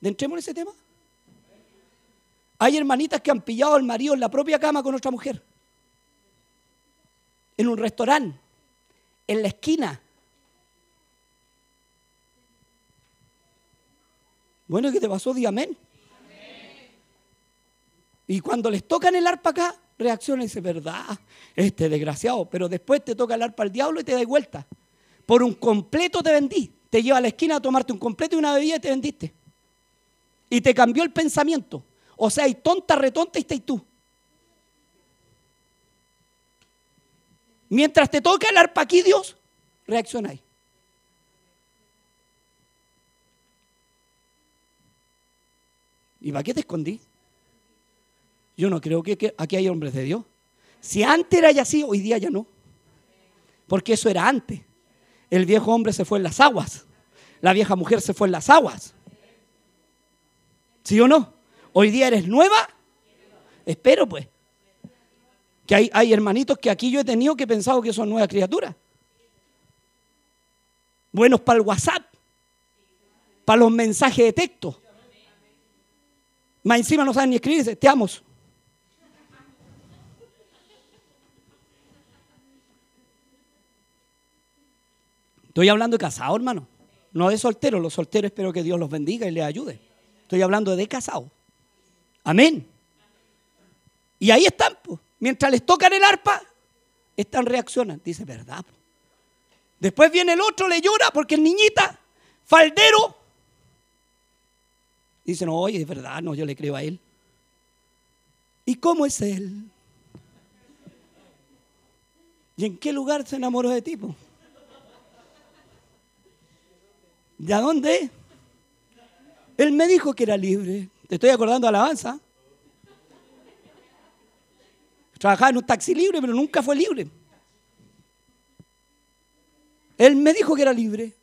¿Entremos en ese tema? Hay hermanitas que han pillado al marido en la propia cama con otra mujer. En un restaurante, en la esquina, Bueno, ¿qué te pasó? Di amén. Y cuando les tocan el arpa acá, reacciona y dice, verdad, este desgraciado. Pero después te toca el arpa al diablo y te da vuelta. Por un completo te vendí. Te lleva a la esquina a tomarte un completo y una bebida y te vendiste. Y te cambió el pensamiento. O sea, hay tonta, retonta y estás tú. Mientras te toca el arpa aquí, Dios, reaccionáis. ¿Y para qué te escondí? Yo no creo que, aquí hay hombres de Dios. Si antes era así, hoy día ya no. Porque eso era antes. El viejo hombre se fue en las aguas. La vieja mujer se fue en las aguas. ¿Sí o no? Hoy día eres nueva. Espero pues. Que hay, hermanitos que aquí yo he tenido que he pensado que son nuevas criaturas. Buenos para el WhatsApp. Para los mensajes de texto más encima no saben ni escribir, te amo. Estoy hablando de casado, hermano. No de soltero. Los solteros espero que Dios los bendiga y les ayude. Estoy hablando de casado. Amén. Y ahí están, pues. mientras les tocan el arpa, están reaccionando. Dice, ¿verdad? Después viene el otro, le llora porque es niñita, faldero, Dicen, oye, es verdad, no, yo le creo a él. ¿Y cómo es él? ¿Y en qué lugar se enamoró de tipo? ¿De dónde? Él me dijo que era libre. Te estoy acordando alabanza. Trabajaba en un taxi libre, pero nunca fue libre. Él me dijo que era libre.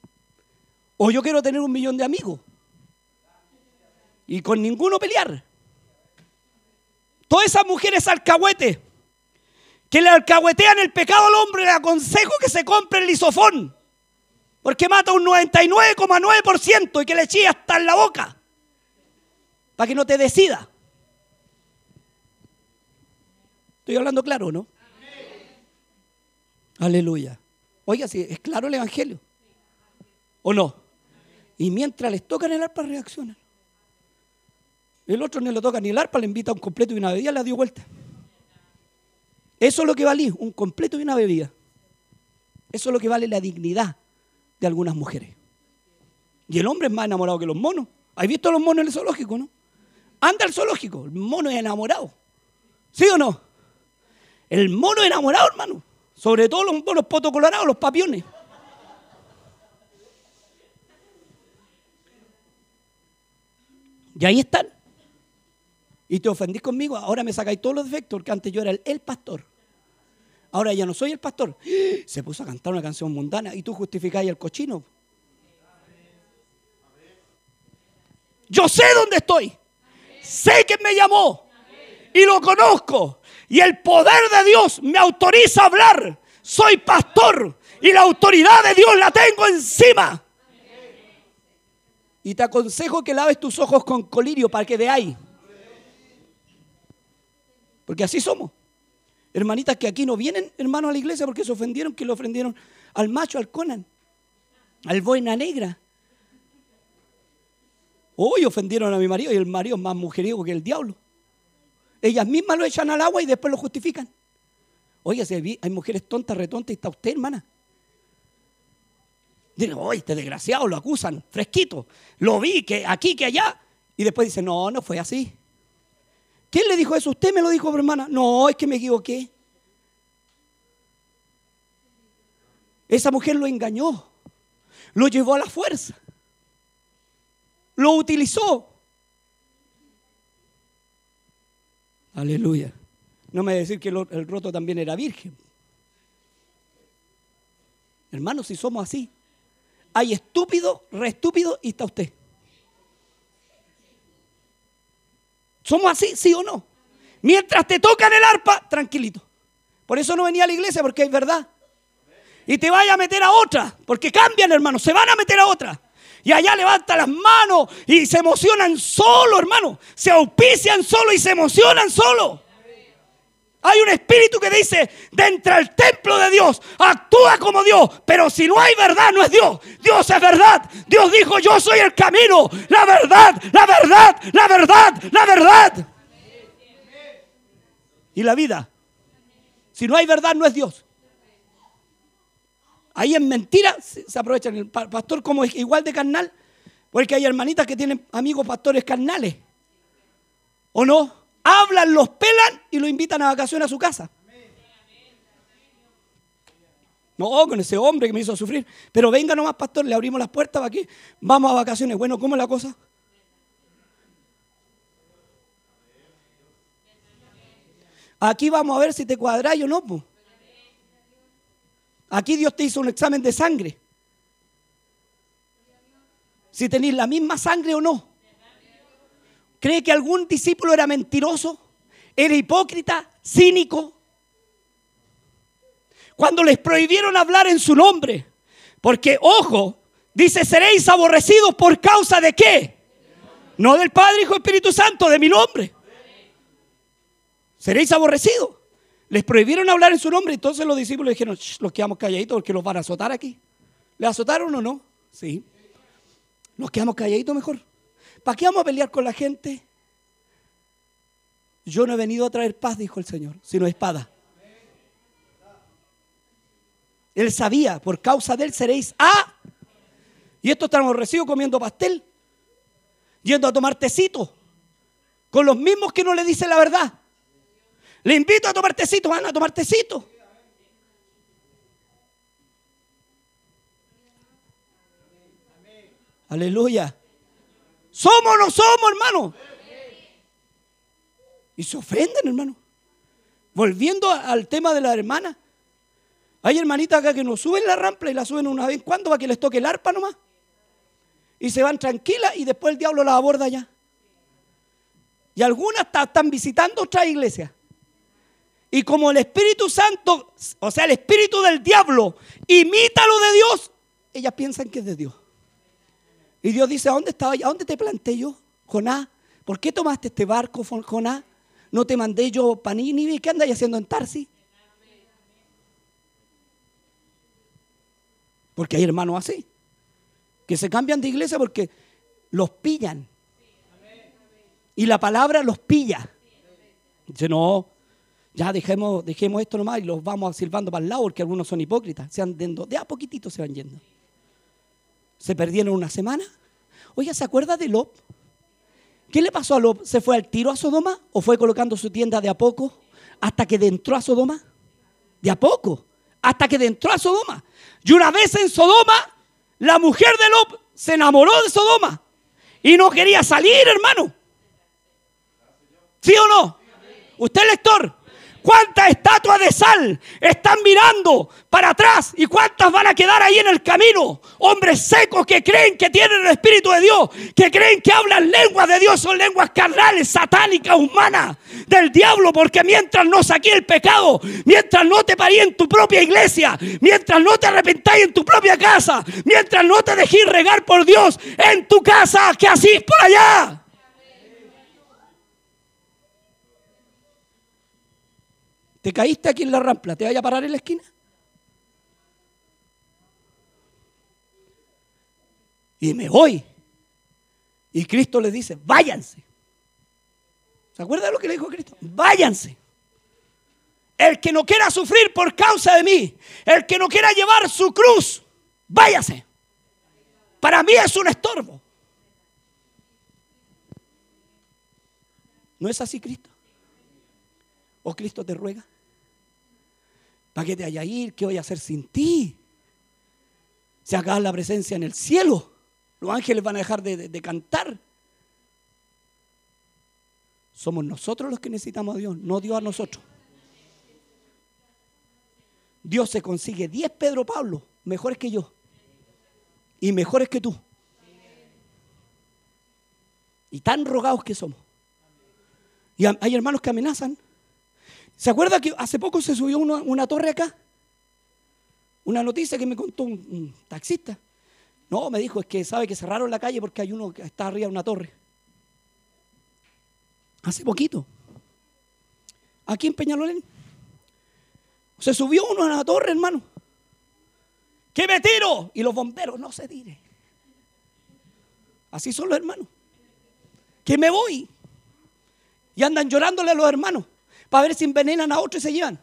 O yo quiero tener un millón de amigos y con ninguno pelear. Todas esas mujeres alcahuetes que le alcahuetean el pecado al hombre, le aconsejo que se compre el lisofón, porque mata un 99,9% y que le eche hasta en la boca, para que no te decida. Estoy hablando claro, ¿no? Aleluya. Oiga, si es claro el Evangelio. ¿O no? Y mientras les tocan el arpa, reaccionan. El otro no le toca ni el arpa, le invita a un completo y una bebida, le dio vuelta. Eso es lo que vale un completo y una bebida. Eso es lo que vale la dignidad de algunas mujeres. Y el hombre es más enamorado que los monos. ¿Has visto los monos en el zoológico, no? Anda al zoológico, el mono es enamorado. ¿Sí o no? El mono es enamorado, hermano. Sobre todo los monos colorados, los papiones. Y ahí están. Y te ofendís conmigo, ahora me sacáis todos los defectos, porque antes yo era el, pastor. Ahora ya no soy el pastor. Se puso a cantar una canción mundana y tú justificáis el cochino. Yo sé dónde estoy. Sé que me llamó. Y lo conozco. Y el poder de Dios me autoriza a hablar. Soy pastor. Y la autoridad de Dios la tengo encima. Y te aconsejo que laves tus ojos con colirio para que veáis. Porque así somos. Hermanitas que aquí no vienen, hermanos, a la iglesia porque se ofendieron, que le ofendieron al macho, al Conan, al boina negra. Hoy ofendieron a mi marido y el marido es más mujeriego que el diablo. Ellas mismas lo echan al agua y después lo justifican. Oye, si hay mujeres tontas, retontas y está usted, hermana. Dicen, oye, este desgraciado, lo acusan, fresquito. Lo vi, que aquí, que allá. Y después dice, no, no fue así. ¿Quién le dijo eso? Usted me lo dijo, hermana. No, es que me equivoqué. Esa mujer lo engañó. Lo llevó a la fuerza. Lo utilizó. Aleluya. No me decir que el roto también era virgen. Hermanos, si somos así, hay estúpido, re estúpido y está usted. ¿Somos así, sí o no? Mientras te tocan el arpa, tranquilito. Por eso no venía a la iglesia, porque es verdad. Y te vaya a meter a otra, porque cambian, hermano, se van a meter a otra. Y allá levantan las manos y se emocionan solo, hermano. Se auspician solo y se emocionan solo. Hay un espíritu que dice, dentro del templo de Dios, actúa como Dios, pero si no hay verdad, no es Dios. Dios es verdad. Dios dijo, yo soy el camino, la verdad, la verdad, la verdad, la verdad. Y la vida. Si no hay verdad, no es Dios. Ahí en mentira se aprovechan. El pastor como igual de carnal, porque hay hermanitas que tienen amigos pastores carnales. ¿O no? Hablan, los pelan y lo invitan a vacaciones a su casa. No, con ese hombre que me hizo sufrir. Pero venga nomás, pastor, le abrimos las puertas para aquí. Vamos a vacaciones. Bueno, ¿cómo es la cosa? Aquí vamos a ver si te cuadráis o no. Aquí Dios te hizo un examen de sangre. Si tenéis la misma sangre o no. ¿Cree que algún discípulo era mentiroso? ¿Era hipócrita? ¿Cínico? Cuando les prohibieron hablar en su nombre. Porque, ojo, dice, seréis aborrecidos por causa de qué? No del Padre, Hijo Espíritu Santo, de mi nombre. Seréis aborrecidos. Les prohibieron hablar en su nombre. Entonces los discípulos dijeron, los quedamos calladitos porque los van a azotar aquí. ¿Le azotaron o no? Sí. Los quedamos calladitos mejor. ¿Para qué vamos a pelear con la gente? Yo no he venido a traer paz, dijo el Señor, sino espada. Él sabía, por causa de él seréis a. Y esto estamos recibo comiendo pastel, yendo a tomar tecito, con los mismos que no le dicen la verdad. Le invito a tomar tecito, van a tomar tecito. Aleluya. ¿Somos o no somos, hermano? Y se ofenden, hermano. Volviendo al tema de la hermana. Hay hermanitas acá que no suben la rampa y la suben una vez. ¿Cuándo va que les toque el arpa nomás? Y se van tranquilas y después el diablo las aborda ya. Y algunas están visitando otra iglesia. Y como el Espíritu Santo, o sea, el Espíritu del diablo, imita lo de Dios, ellas piensan que es de Dios. Y Dios dice, ¿a dónde estaba? ¿A dónde te planté yo, Jonás? ¿Por qué tomaste este barco, Jonás? ¿No te mandé yo panini? ¿Qué andáis haciendo en Tarsi? Porque hay hermanos así, que se cambian de iglesia porque los pillan. Y la palabra los pilla. Dice, no, ya dejemos, dejemos esto nomás y los vamos silbando para el lado porque algunos son hipócritas. Se han yendo, de a poquitito se van yendo se perdieron una semana. Oiga, ¿se acuerda de Lot? ¿Qué le pasó a Lot? ¿Se fue al tiro a Sodoma o fue colocando su tienda de a poco hasta que entró a Sodoma? De a poco, hasta que entró a Sodoma. Y una vez en Sodoma, la mujer de Lot se enamoró de Sodoma y no quería salir, hermano. ¿Sí o no? Usted lector, ¿Cuántas estatuas de sal están mirando para atrás y cuántas van a quedar ahí en el camino? Hombres secos que creen que tienen el Espíritu de Dios, que creen que hablan lenguas de Dios, son lenguas carnales, satánicas, humanas, del diablo, porque mientras no saqué el pecado, mientras no te parí en tu propia iglesia, mientras no te arrepentáis en tu propia casa, mientras no te dejé regar por Dios en tu casa, que así por allá. Te caíste aquí en la rampla, ¿te vaya a parar en la esquina? Y me voy. Y Cristo les dice, váyanse. ¿Se acuerda de lo que le dijo Cristo? Váyanse. El que no quiera sufrir por causa de mí, el que no quiera llevar su cruz, váyase. Para mí es un estorbo. ¿No es así Cristo? ¿O Cristo te ruega? ¿Para qué te vaya a ir? ¿Qué voy a hacer sin ti? Se acaba la presencia en el cielo. Los ángeles van a dejar de, de cantar. Somos nosotros los que necesitamos a Dios, no Dios a nosotros. Dios se consigue 10 Pedro Pablo, mejores que yo. Y mejores que tú. Y tan rogados que somos. Y hay hermanos que amenazan. ¿Se acuerda que hace poco se subió una, torre acá? Una noticia que me contó un, taxista. No, me dijo, es que sabe que cerraron la calle porque hay uno que está arriba de una torre. Hace poquito. Aquí en Peñalolén. Se subió uno a la torre, hermano. ¿Qué me tiro? Y los bomberos, no se tire. Así son los hermanos. Que me voy. Y andan llorándole a los hermanos para ver si envenenan a otro y se llevan.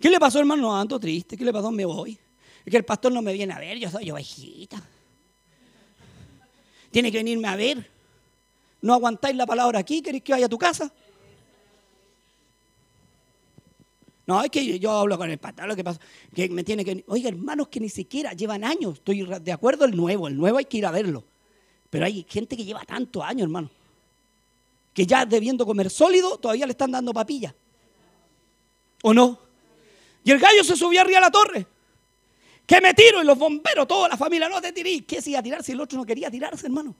¿Qué le pasó, hermano? No, ando triste. ¿Qué le pasó? Me voy. Es que el pastor no me viene a ver, yo soy ovejita. Tiene que venirme a ver. No aguantáis la palabra aquí, queréis que vaya a tu casa. No, es que yo hablo con el pastor, lo que pasa, que me tiene que... Oiga, hermanos que ni siquiera llevan años, estoy de acuerdo, el nuevo, el nuevo hay que ir a verlo. Pero hay gente que lleva tantos años, hermano que ya debiendo comer sólido, todavía le están dando papilla. ¿O no? Y el gallo se subió arriba a la torre. Que me tiro y los bomberos, toda la familia, no te tiré. ¿Qué se iba a tirar si el otro no quería tirarse, hermano?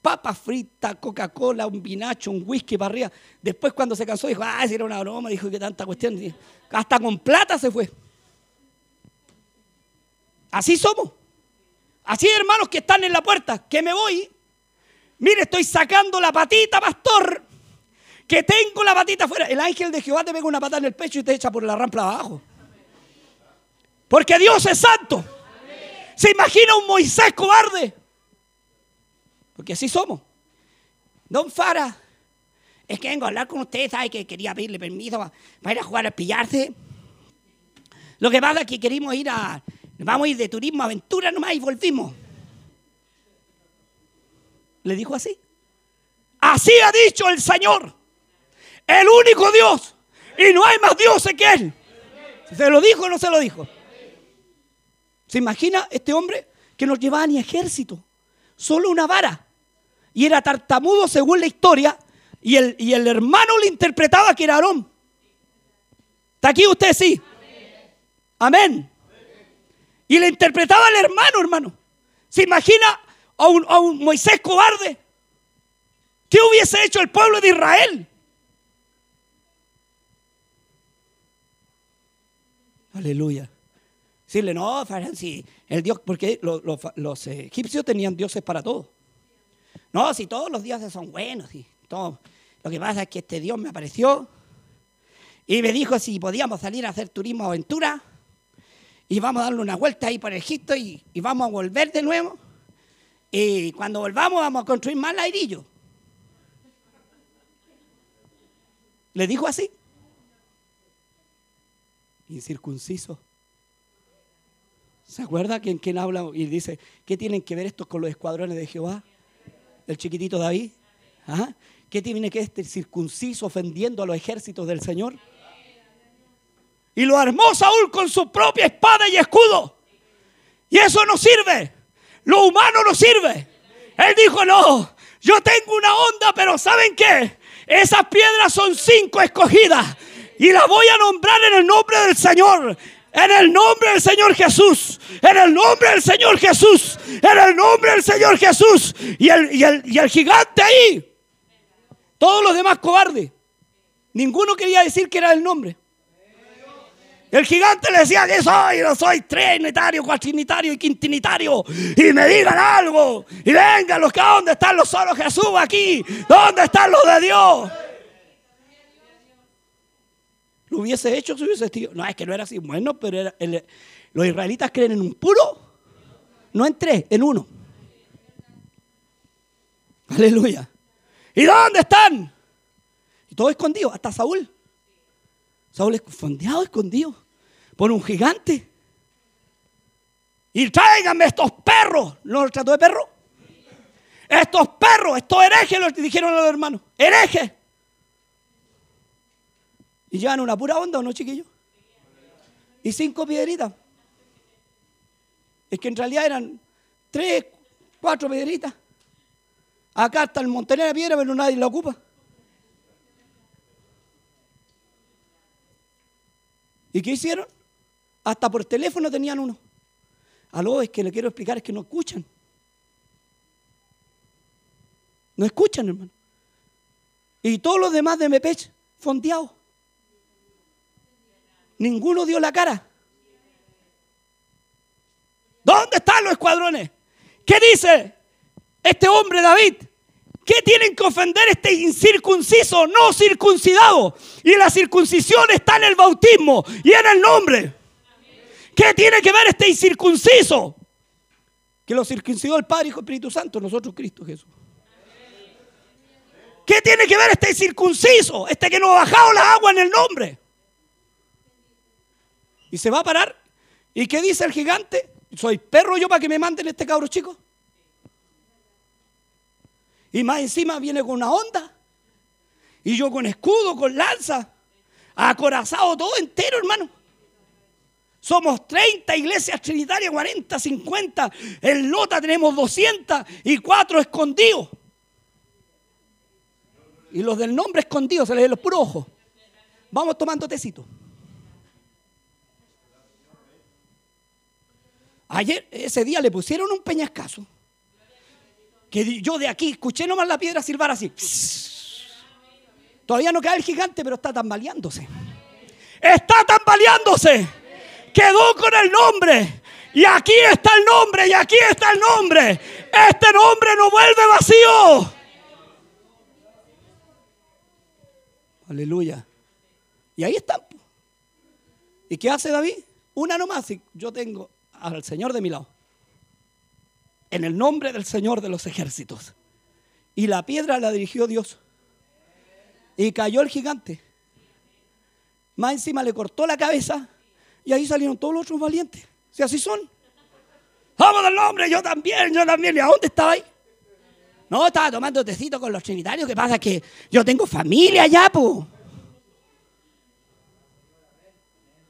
Papa frita, Coca-Cola, un vinacho, un whisky para arriba. Después cuando se cansó dijo, ah, si era una broma, dijo que tanta cuestión. Hasta con plata se fue. Así somos. Así hermanos que están en la puerta, que me voy Mire, estoy sacando la patita, pastor. Que tengo la patita afuera. El ángel de Jehová te pega una pata en el pecho y te echa por la rampa abajo. Porque Dios es santo. ¿Se imagina un Moisés cobarde? Porque así somos. Don Fara, es que vengo a hablar con usted, ¿sabe? Que quería pedirle permiso para, ir a jugar a pillarse. Lo que pasa es que queremos ir a. Vamos a ir de turismo aventura nomás y volvimos. Le dijo así. Así ha dicho el Señor, el único Dios. Y no hay más dioses que Él. ¿Se lo dijo o no se lo dijo? ¿Se imagina este hombre que no llevaba ni ejército? Solo una vara. Y era tartamudo según la historia. Y el, y el hermano le interpretaba que era Aarón. ¿Está aquí usted? Sí. Amén. Y le interpretaba al hermano, hermano. ¿Se imagina a un, Moisés cobarde? ¿Qué hubiese hecho el pueblo de Israel? Aleluya. Decirle, no, si el Dios, porque los, egipcios tenían dioses para todo. No, si todos los dioses son buenos, y todo. Lo que pasa es que este Dios me apareció y me dijo si podíamos salir a hacer turismo aventura y vamos a darle una vuelta ahí por Egipto y, y vamos a volver de nuevo. Y cuando volvamos vamos a construir más lairillos. Le dijo así. Incircunciso. ¿Se acuerda que en quien habla y dice, ¿qué tienen que ver estos con los escuadrones de Jehová? El chiquitito David. ¿Ah? ¿Qué tiene que este circunciso ofendiendo a los ejércitos del Señor? Y lo armó Saúl con su propia espada y escudo. Y eso no sirve. Lo humano no sirve. Él dijo, no, yo tengo una onda, pero ¿saben qué? Esas piedras son cinco escogidas. Y las voy a nombrar en el nombre del Señor. En el nombre del Señor Jesús. En el nombre del Señor Jesús. En el nombre del Señor Jesús. Y el, y el, y el gigante ahí. Todos los demás cobardes. Ninguno quería decir que era el nombre. El gigante le decía que soy, no soy trinitario, cuatrinitario y quintinitario. Y me digan algo. Y vengan los que, ¿dónde están los solos Jesús aquí? ¿Dónde están los de Dios? Lo hubiese hecho si hubiese sido. No, es que no era así. Bueno, pero los israelitas creen en un puro, no en tres, en uno. Aleluya. ¿Y dónde están? Y todo escondido, hasta Saúl. Saúl escondido, escondido por un gigante. Y tráiganme estos perros. ¿No los trató de perro? Estos perros, estos herejes, los dijeron a los hermanos. Herejes. Y llevan una pura onda, ¿o no, chiquillos? Y cinco piedritas. Es que en realidad eran tres, cuatro piedritas. Acá está el montañero de piedra, pero nadie la ocupa. ¿Y qué hicieron? Hasta por teléfono tenían uno. Aló, es que le quiero explicar, es que no escuchan. No escuchan, hermano. Y todos los demás de Mepech, fondeados. Ninguno dio la cara. ¿Dónde están los escuadrones? ¿Qué dice este hombre David? ¿Qué tienen que ofender este incircunciso, no circuncidado? Y la circuncisión está en el bautismo y en el nombre. ¿Qué tiene que ver este incircunciso? Que lo circuncidó el Padre, Hijo Espíritu Santo, nosotros Cristo Jesús. ¿Qué tiene que ver este incircunciso? Este que no ha bajado la agua en el nombre. Y se va a parar. ¿Y qué dice el gigante? ¿Soy perro yo para que me manden este cabro chico? Y más encima viene con una onda. Y yo con escudo, con lanza. Acorazado todo entero, hermano. Somos 30 iglesias trinitarias, 40, 50. En Lota tenemos 200 y 4 escondidos. Y los del nombre escondidos, se les ven los puros ojos. Vamos tomando tecito. Ayer, ese día le pusieron un peñascazo. Que yo de aquí escuché nomás la piedra silbar así. Todavía no cae el gigante, pero está tambaleándose. Está tambaleándose. Quedó con el nombre. Y aquí está el nombre, y aquí está el nombre. Este nombre no vuelve vacío. Aleluya. Y ahí están. ¿Y qué hace David? Una nomás. Yo tengo al Señor de mi lado. En el nombre del Señor de los ejércitos. Y la piedra la dirigió Dios. Y cayó el gigante. Más encima le cortó la cabeza. Y ahí salieron todos los otros valientes. Si así son. Vamos del nombre, yo también, yo también. ¿Y a dónde estaba ahí? No, estaba tomando tecito con los trinitarios. ¿Qué pasa? Que yo tengo familia allá, po.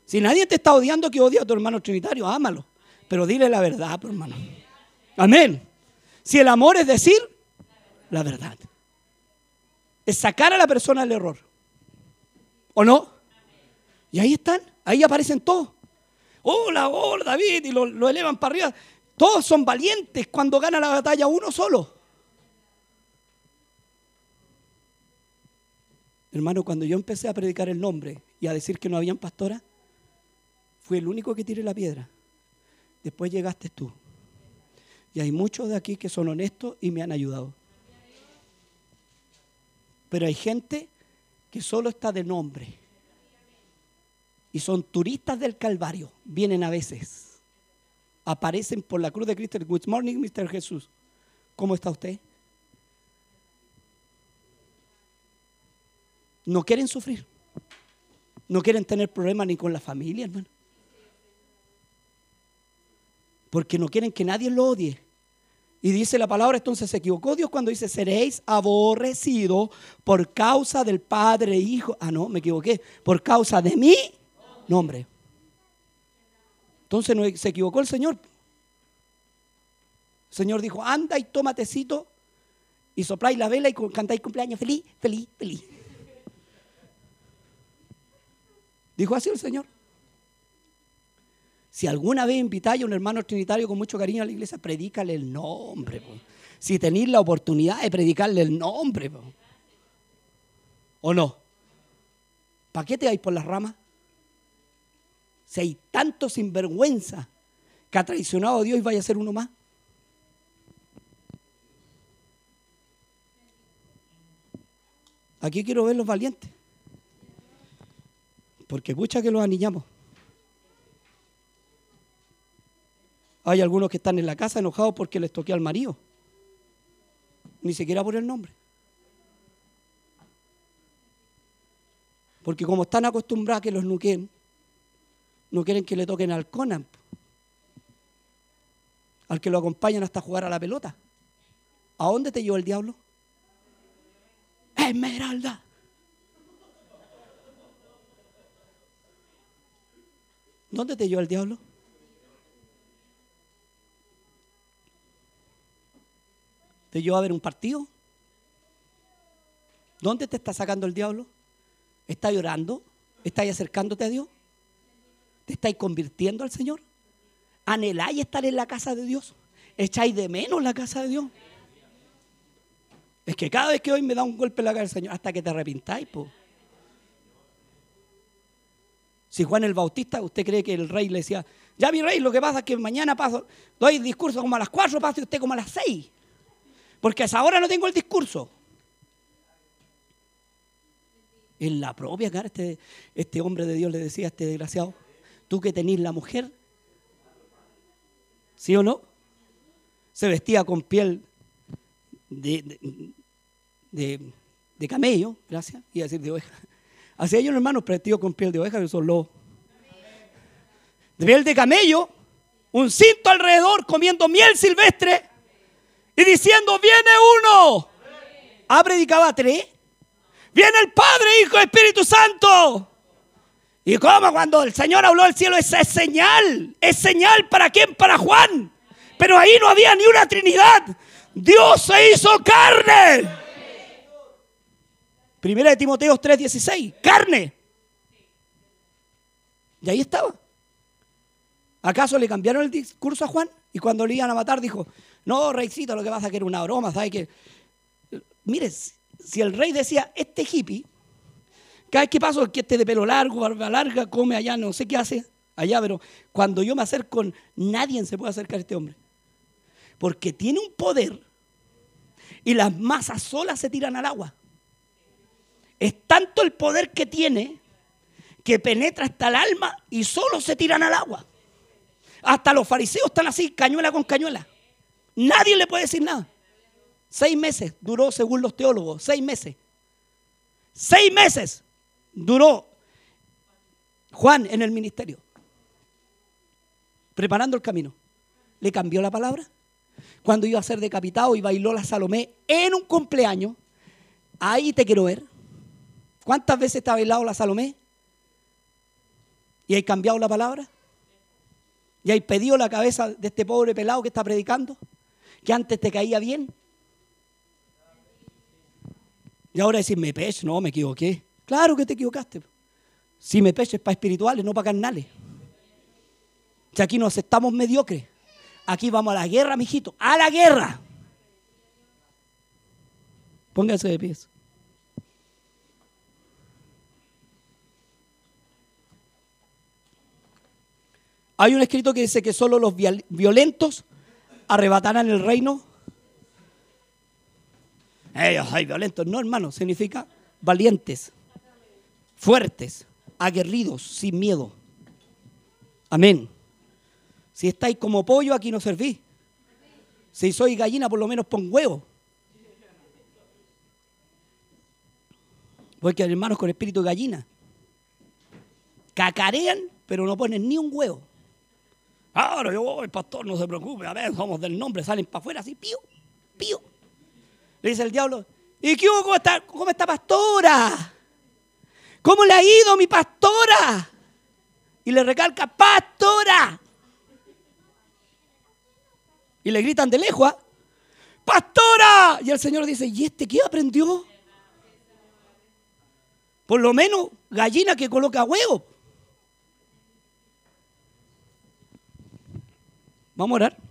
Si nadie te está odiando, que odia a tu hermano trinitario, ámalo. Pero dile la verdad, po, hermano. Amén. Si el amor es decir la verdad, es sacar a la persona del error. ¿O no? Y ahí están, ahí aparecen todos. Hola, hola David, y lo, lo elevan para arriba. Todos son valientes cuando gana la batalla uno solo. Hermano, cuando yo empecé a predicar el nombre y a decir que no habían pastoras, fui el único que tiré la piedra. Después llegaste tú. Y hay muchos de aquí que son honestos y me han ayudado. Pero hay gente que solo está de nombre. Y son turistas del Calvario. Vienen a veces. Aparecen por la cruz de Cristo. Good morning, Mr. Jesús. ¿Cómo está usted? No quieren sufrir. No quieren tener problemas ni con la familia, hermano. Porque no quieren que nadie lo odie. Y dice la palabra, entonces se equivocó Dios cuando dice, seréis aborrecidos por causa del Padre e Hijo. Ah, no, me equivoqué. Por causa de mi nombre. Entonces se equivocó el Señor. El Señor dijo, anda y toma tecito y sopláis la vela y cantáis cumpleaños feliz, feliz, feliz. Dijo así el Señor. Si alguna vez invitáis a un hermano trinitario con mucho cariño a la iglesia, predícale el nombre. Si tenéis la oportunidad de predicarle el nombre. ¿O no? ¿Para qué te vais por las ramas? Si hay tanto sinvergüenza que ha traicionado a Dios y vaya a ser uno más. Aquí quiero ver los valientes. Porque escucha que los anillamos. Hay algunos que están en la casa enojados porque les toqué al marido. Ni siquiera por el nombre. Porque como están acostumbrados a que los nuquen, no quieren que le toquen al Conan, al que lo acompañan hasta jugar a la pelota. ¿A dónde te llevó el diablo? Esmeralda. ¿Dónde te llevó el diablo? ¿Te llevó a ver un partido? ¿Dónde te está sacando el diablo? ¿Estás llorando? ¿Estás acercándote a Dios? ¿Te estáis convirtiendo al Señor? ¿Anheláis estar en la casa de Dios? ¿Echáis de menos la casa de Dios? Es que cada vez que hoy me da un golpe en la cara el Señor, hasta que te arrepintáis, po. Si Juan el Bautista, usted cree que el rey le decía, ya mi rey, lo que pasa es que mañana paso, doy discurso como a las cuatro, pase usted como a las seis. Porque a esa hora no tengo el discurso. En la propia cara, este, este hombre de Dios le decía a este desgraciado, tú que tenés la mujer, ¿sí o no? Se vestía con piel de, de, camello, gracias, a decir de oveja. Así hay un hermano vestidos con piel de oveja, que son lobos. De piel de camello, un cinto alrededor, comiendo miel silvestre y diciendo, viene uno. Ha predicado a tres. Viene el Padre, Hijo, Espíritu Santo. ¿Y cómo cuando el Señor habló del cielo? Esa es señal. ¿Es señal para quién? Para Juan. Pero ahí no había ni una Trinidad. Dios se hizo carne. Primera de Timoteo 3:16. Carne. Y ahí estaba. ¿Acaso le cambiaron el discurso a Juan? Y cuando le iban a matar dijo, no, reycito, lo que pasa es que era una broma, ¿sabes qué? Mire, si el rey decía, este hippie, cada vez que paso, que este de pelo largo, barba larga, come allá, no sé qué hace allá, pero cuando yo me acerco, nadie se puede acercar a este hombre. Porque tiene un poder y las masas solas se tiran al agua. Es tanto el poder que tiene que penetra hasta el alma y solo se tiran al agua. Hasta los fariseos están así, cañuela con cañuela. Nadie le puede decir nada. Seis meses duró, según los teólogos, seis meses. Seis meses duró Juan en el ministerio, preparando el camino. ¿Le cambió la palabra? Cuando iba a ser decapitado y bailó la Salomé en un cumpleaños, ahí te quiero ver. ¿Cuántas veces te ha bailado la Salomé? ¿Y hay cambiado la palabra? ¿Y hay pedido la cabeza de este pobre pelado que está predicando? que antes te caía bien. Y ahora decir, me no, me equivoqué. Claro que te equivocaste. Si me peche es para espirituales, no para carnales. Si aquí no aceptamos mediocres. Aquí vamos a la guerra, mijito. ¡A la guerra! Pónganse de pies. Hay un escrito que dice que solo los violentos arrebatarán el reino. Ellos hay violentos. No, hermano, significa valientes, fuertes, aguerridos, sin miedo. Amén. Si estáis como pollo, aquí no servís. Si soy gallina, por lo menos pon huevo. Porque hay hermanos con espíritu de gallina. Cacarean, pero no ponen ni un huevo. Ahora yo voy, pastor, no se preocupe. A ver, somos del nombre, salen para afuera así, pío, pío. Le dice el diablo, ¿y qué hubo? ¿Cómo está, cómo está pastora? ¿Cómo le ha ido mi pastora? Y le recalca, pastora. Y le gritan de lejos, ¿ah? pastora. Y el Señor dice, ¿y este qué aprendió? Por lo menos gallina que coloca huevo. Vamos a orar.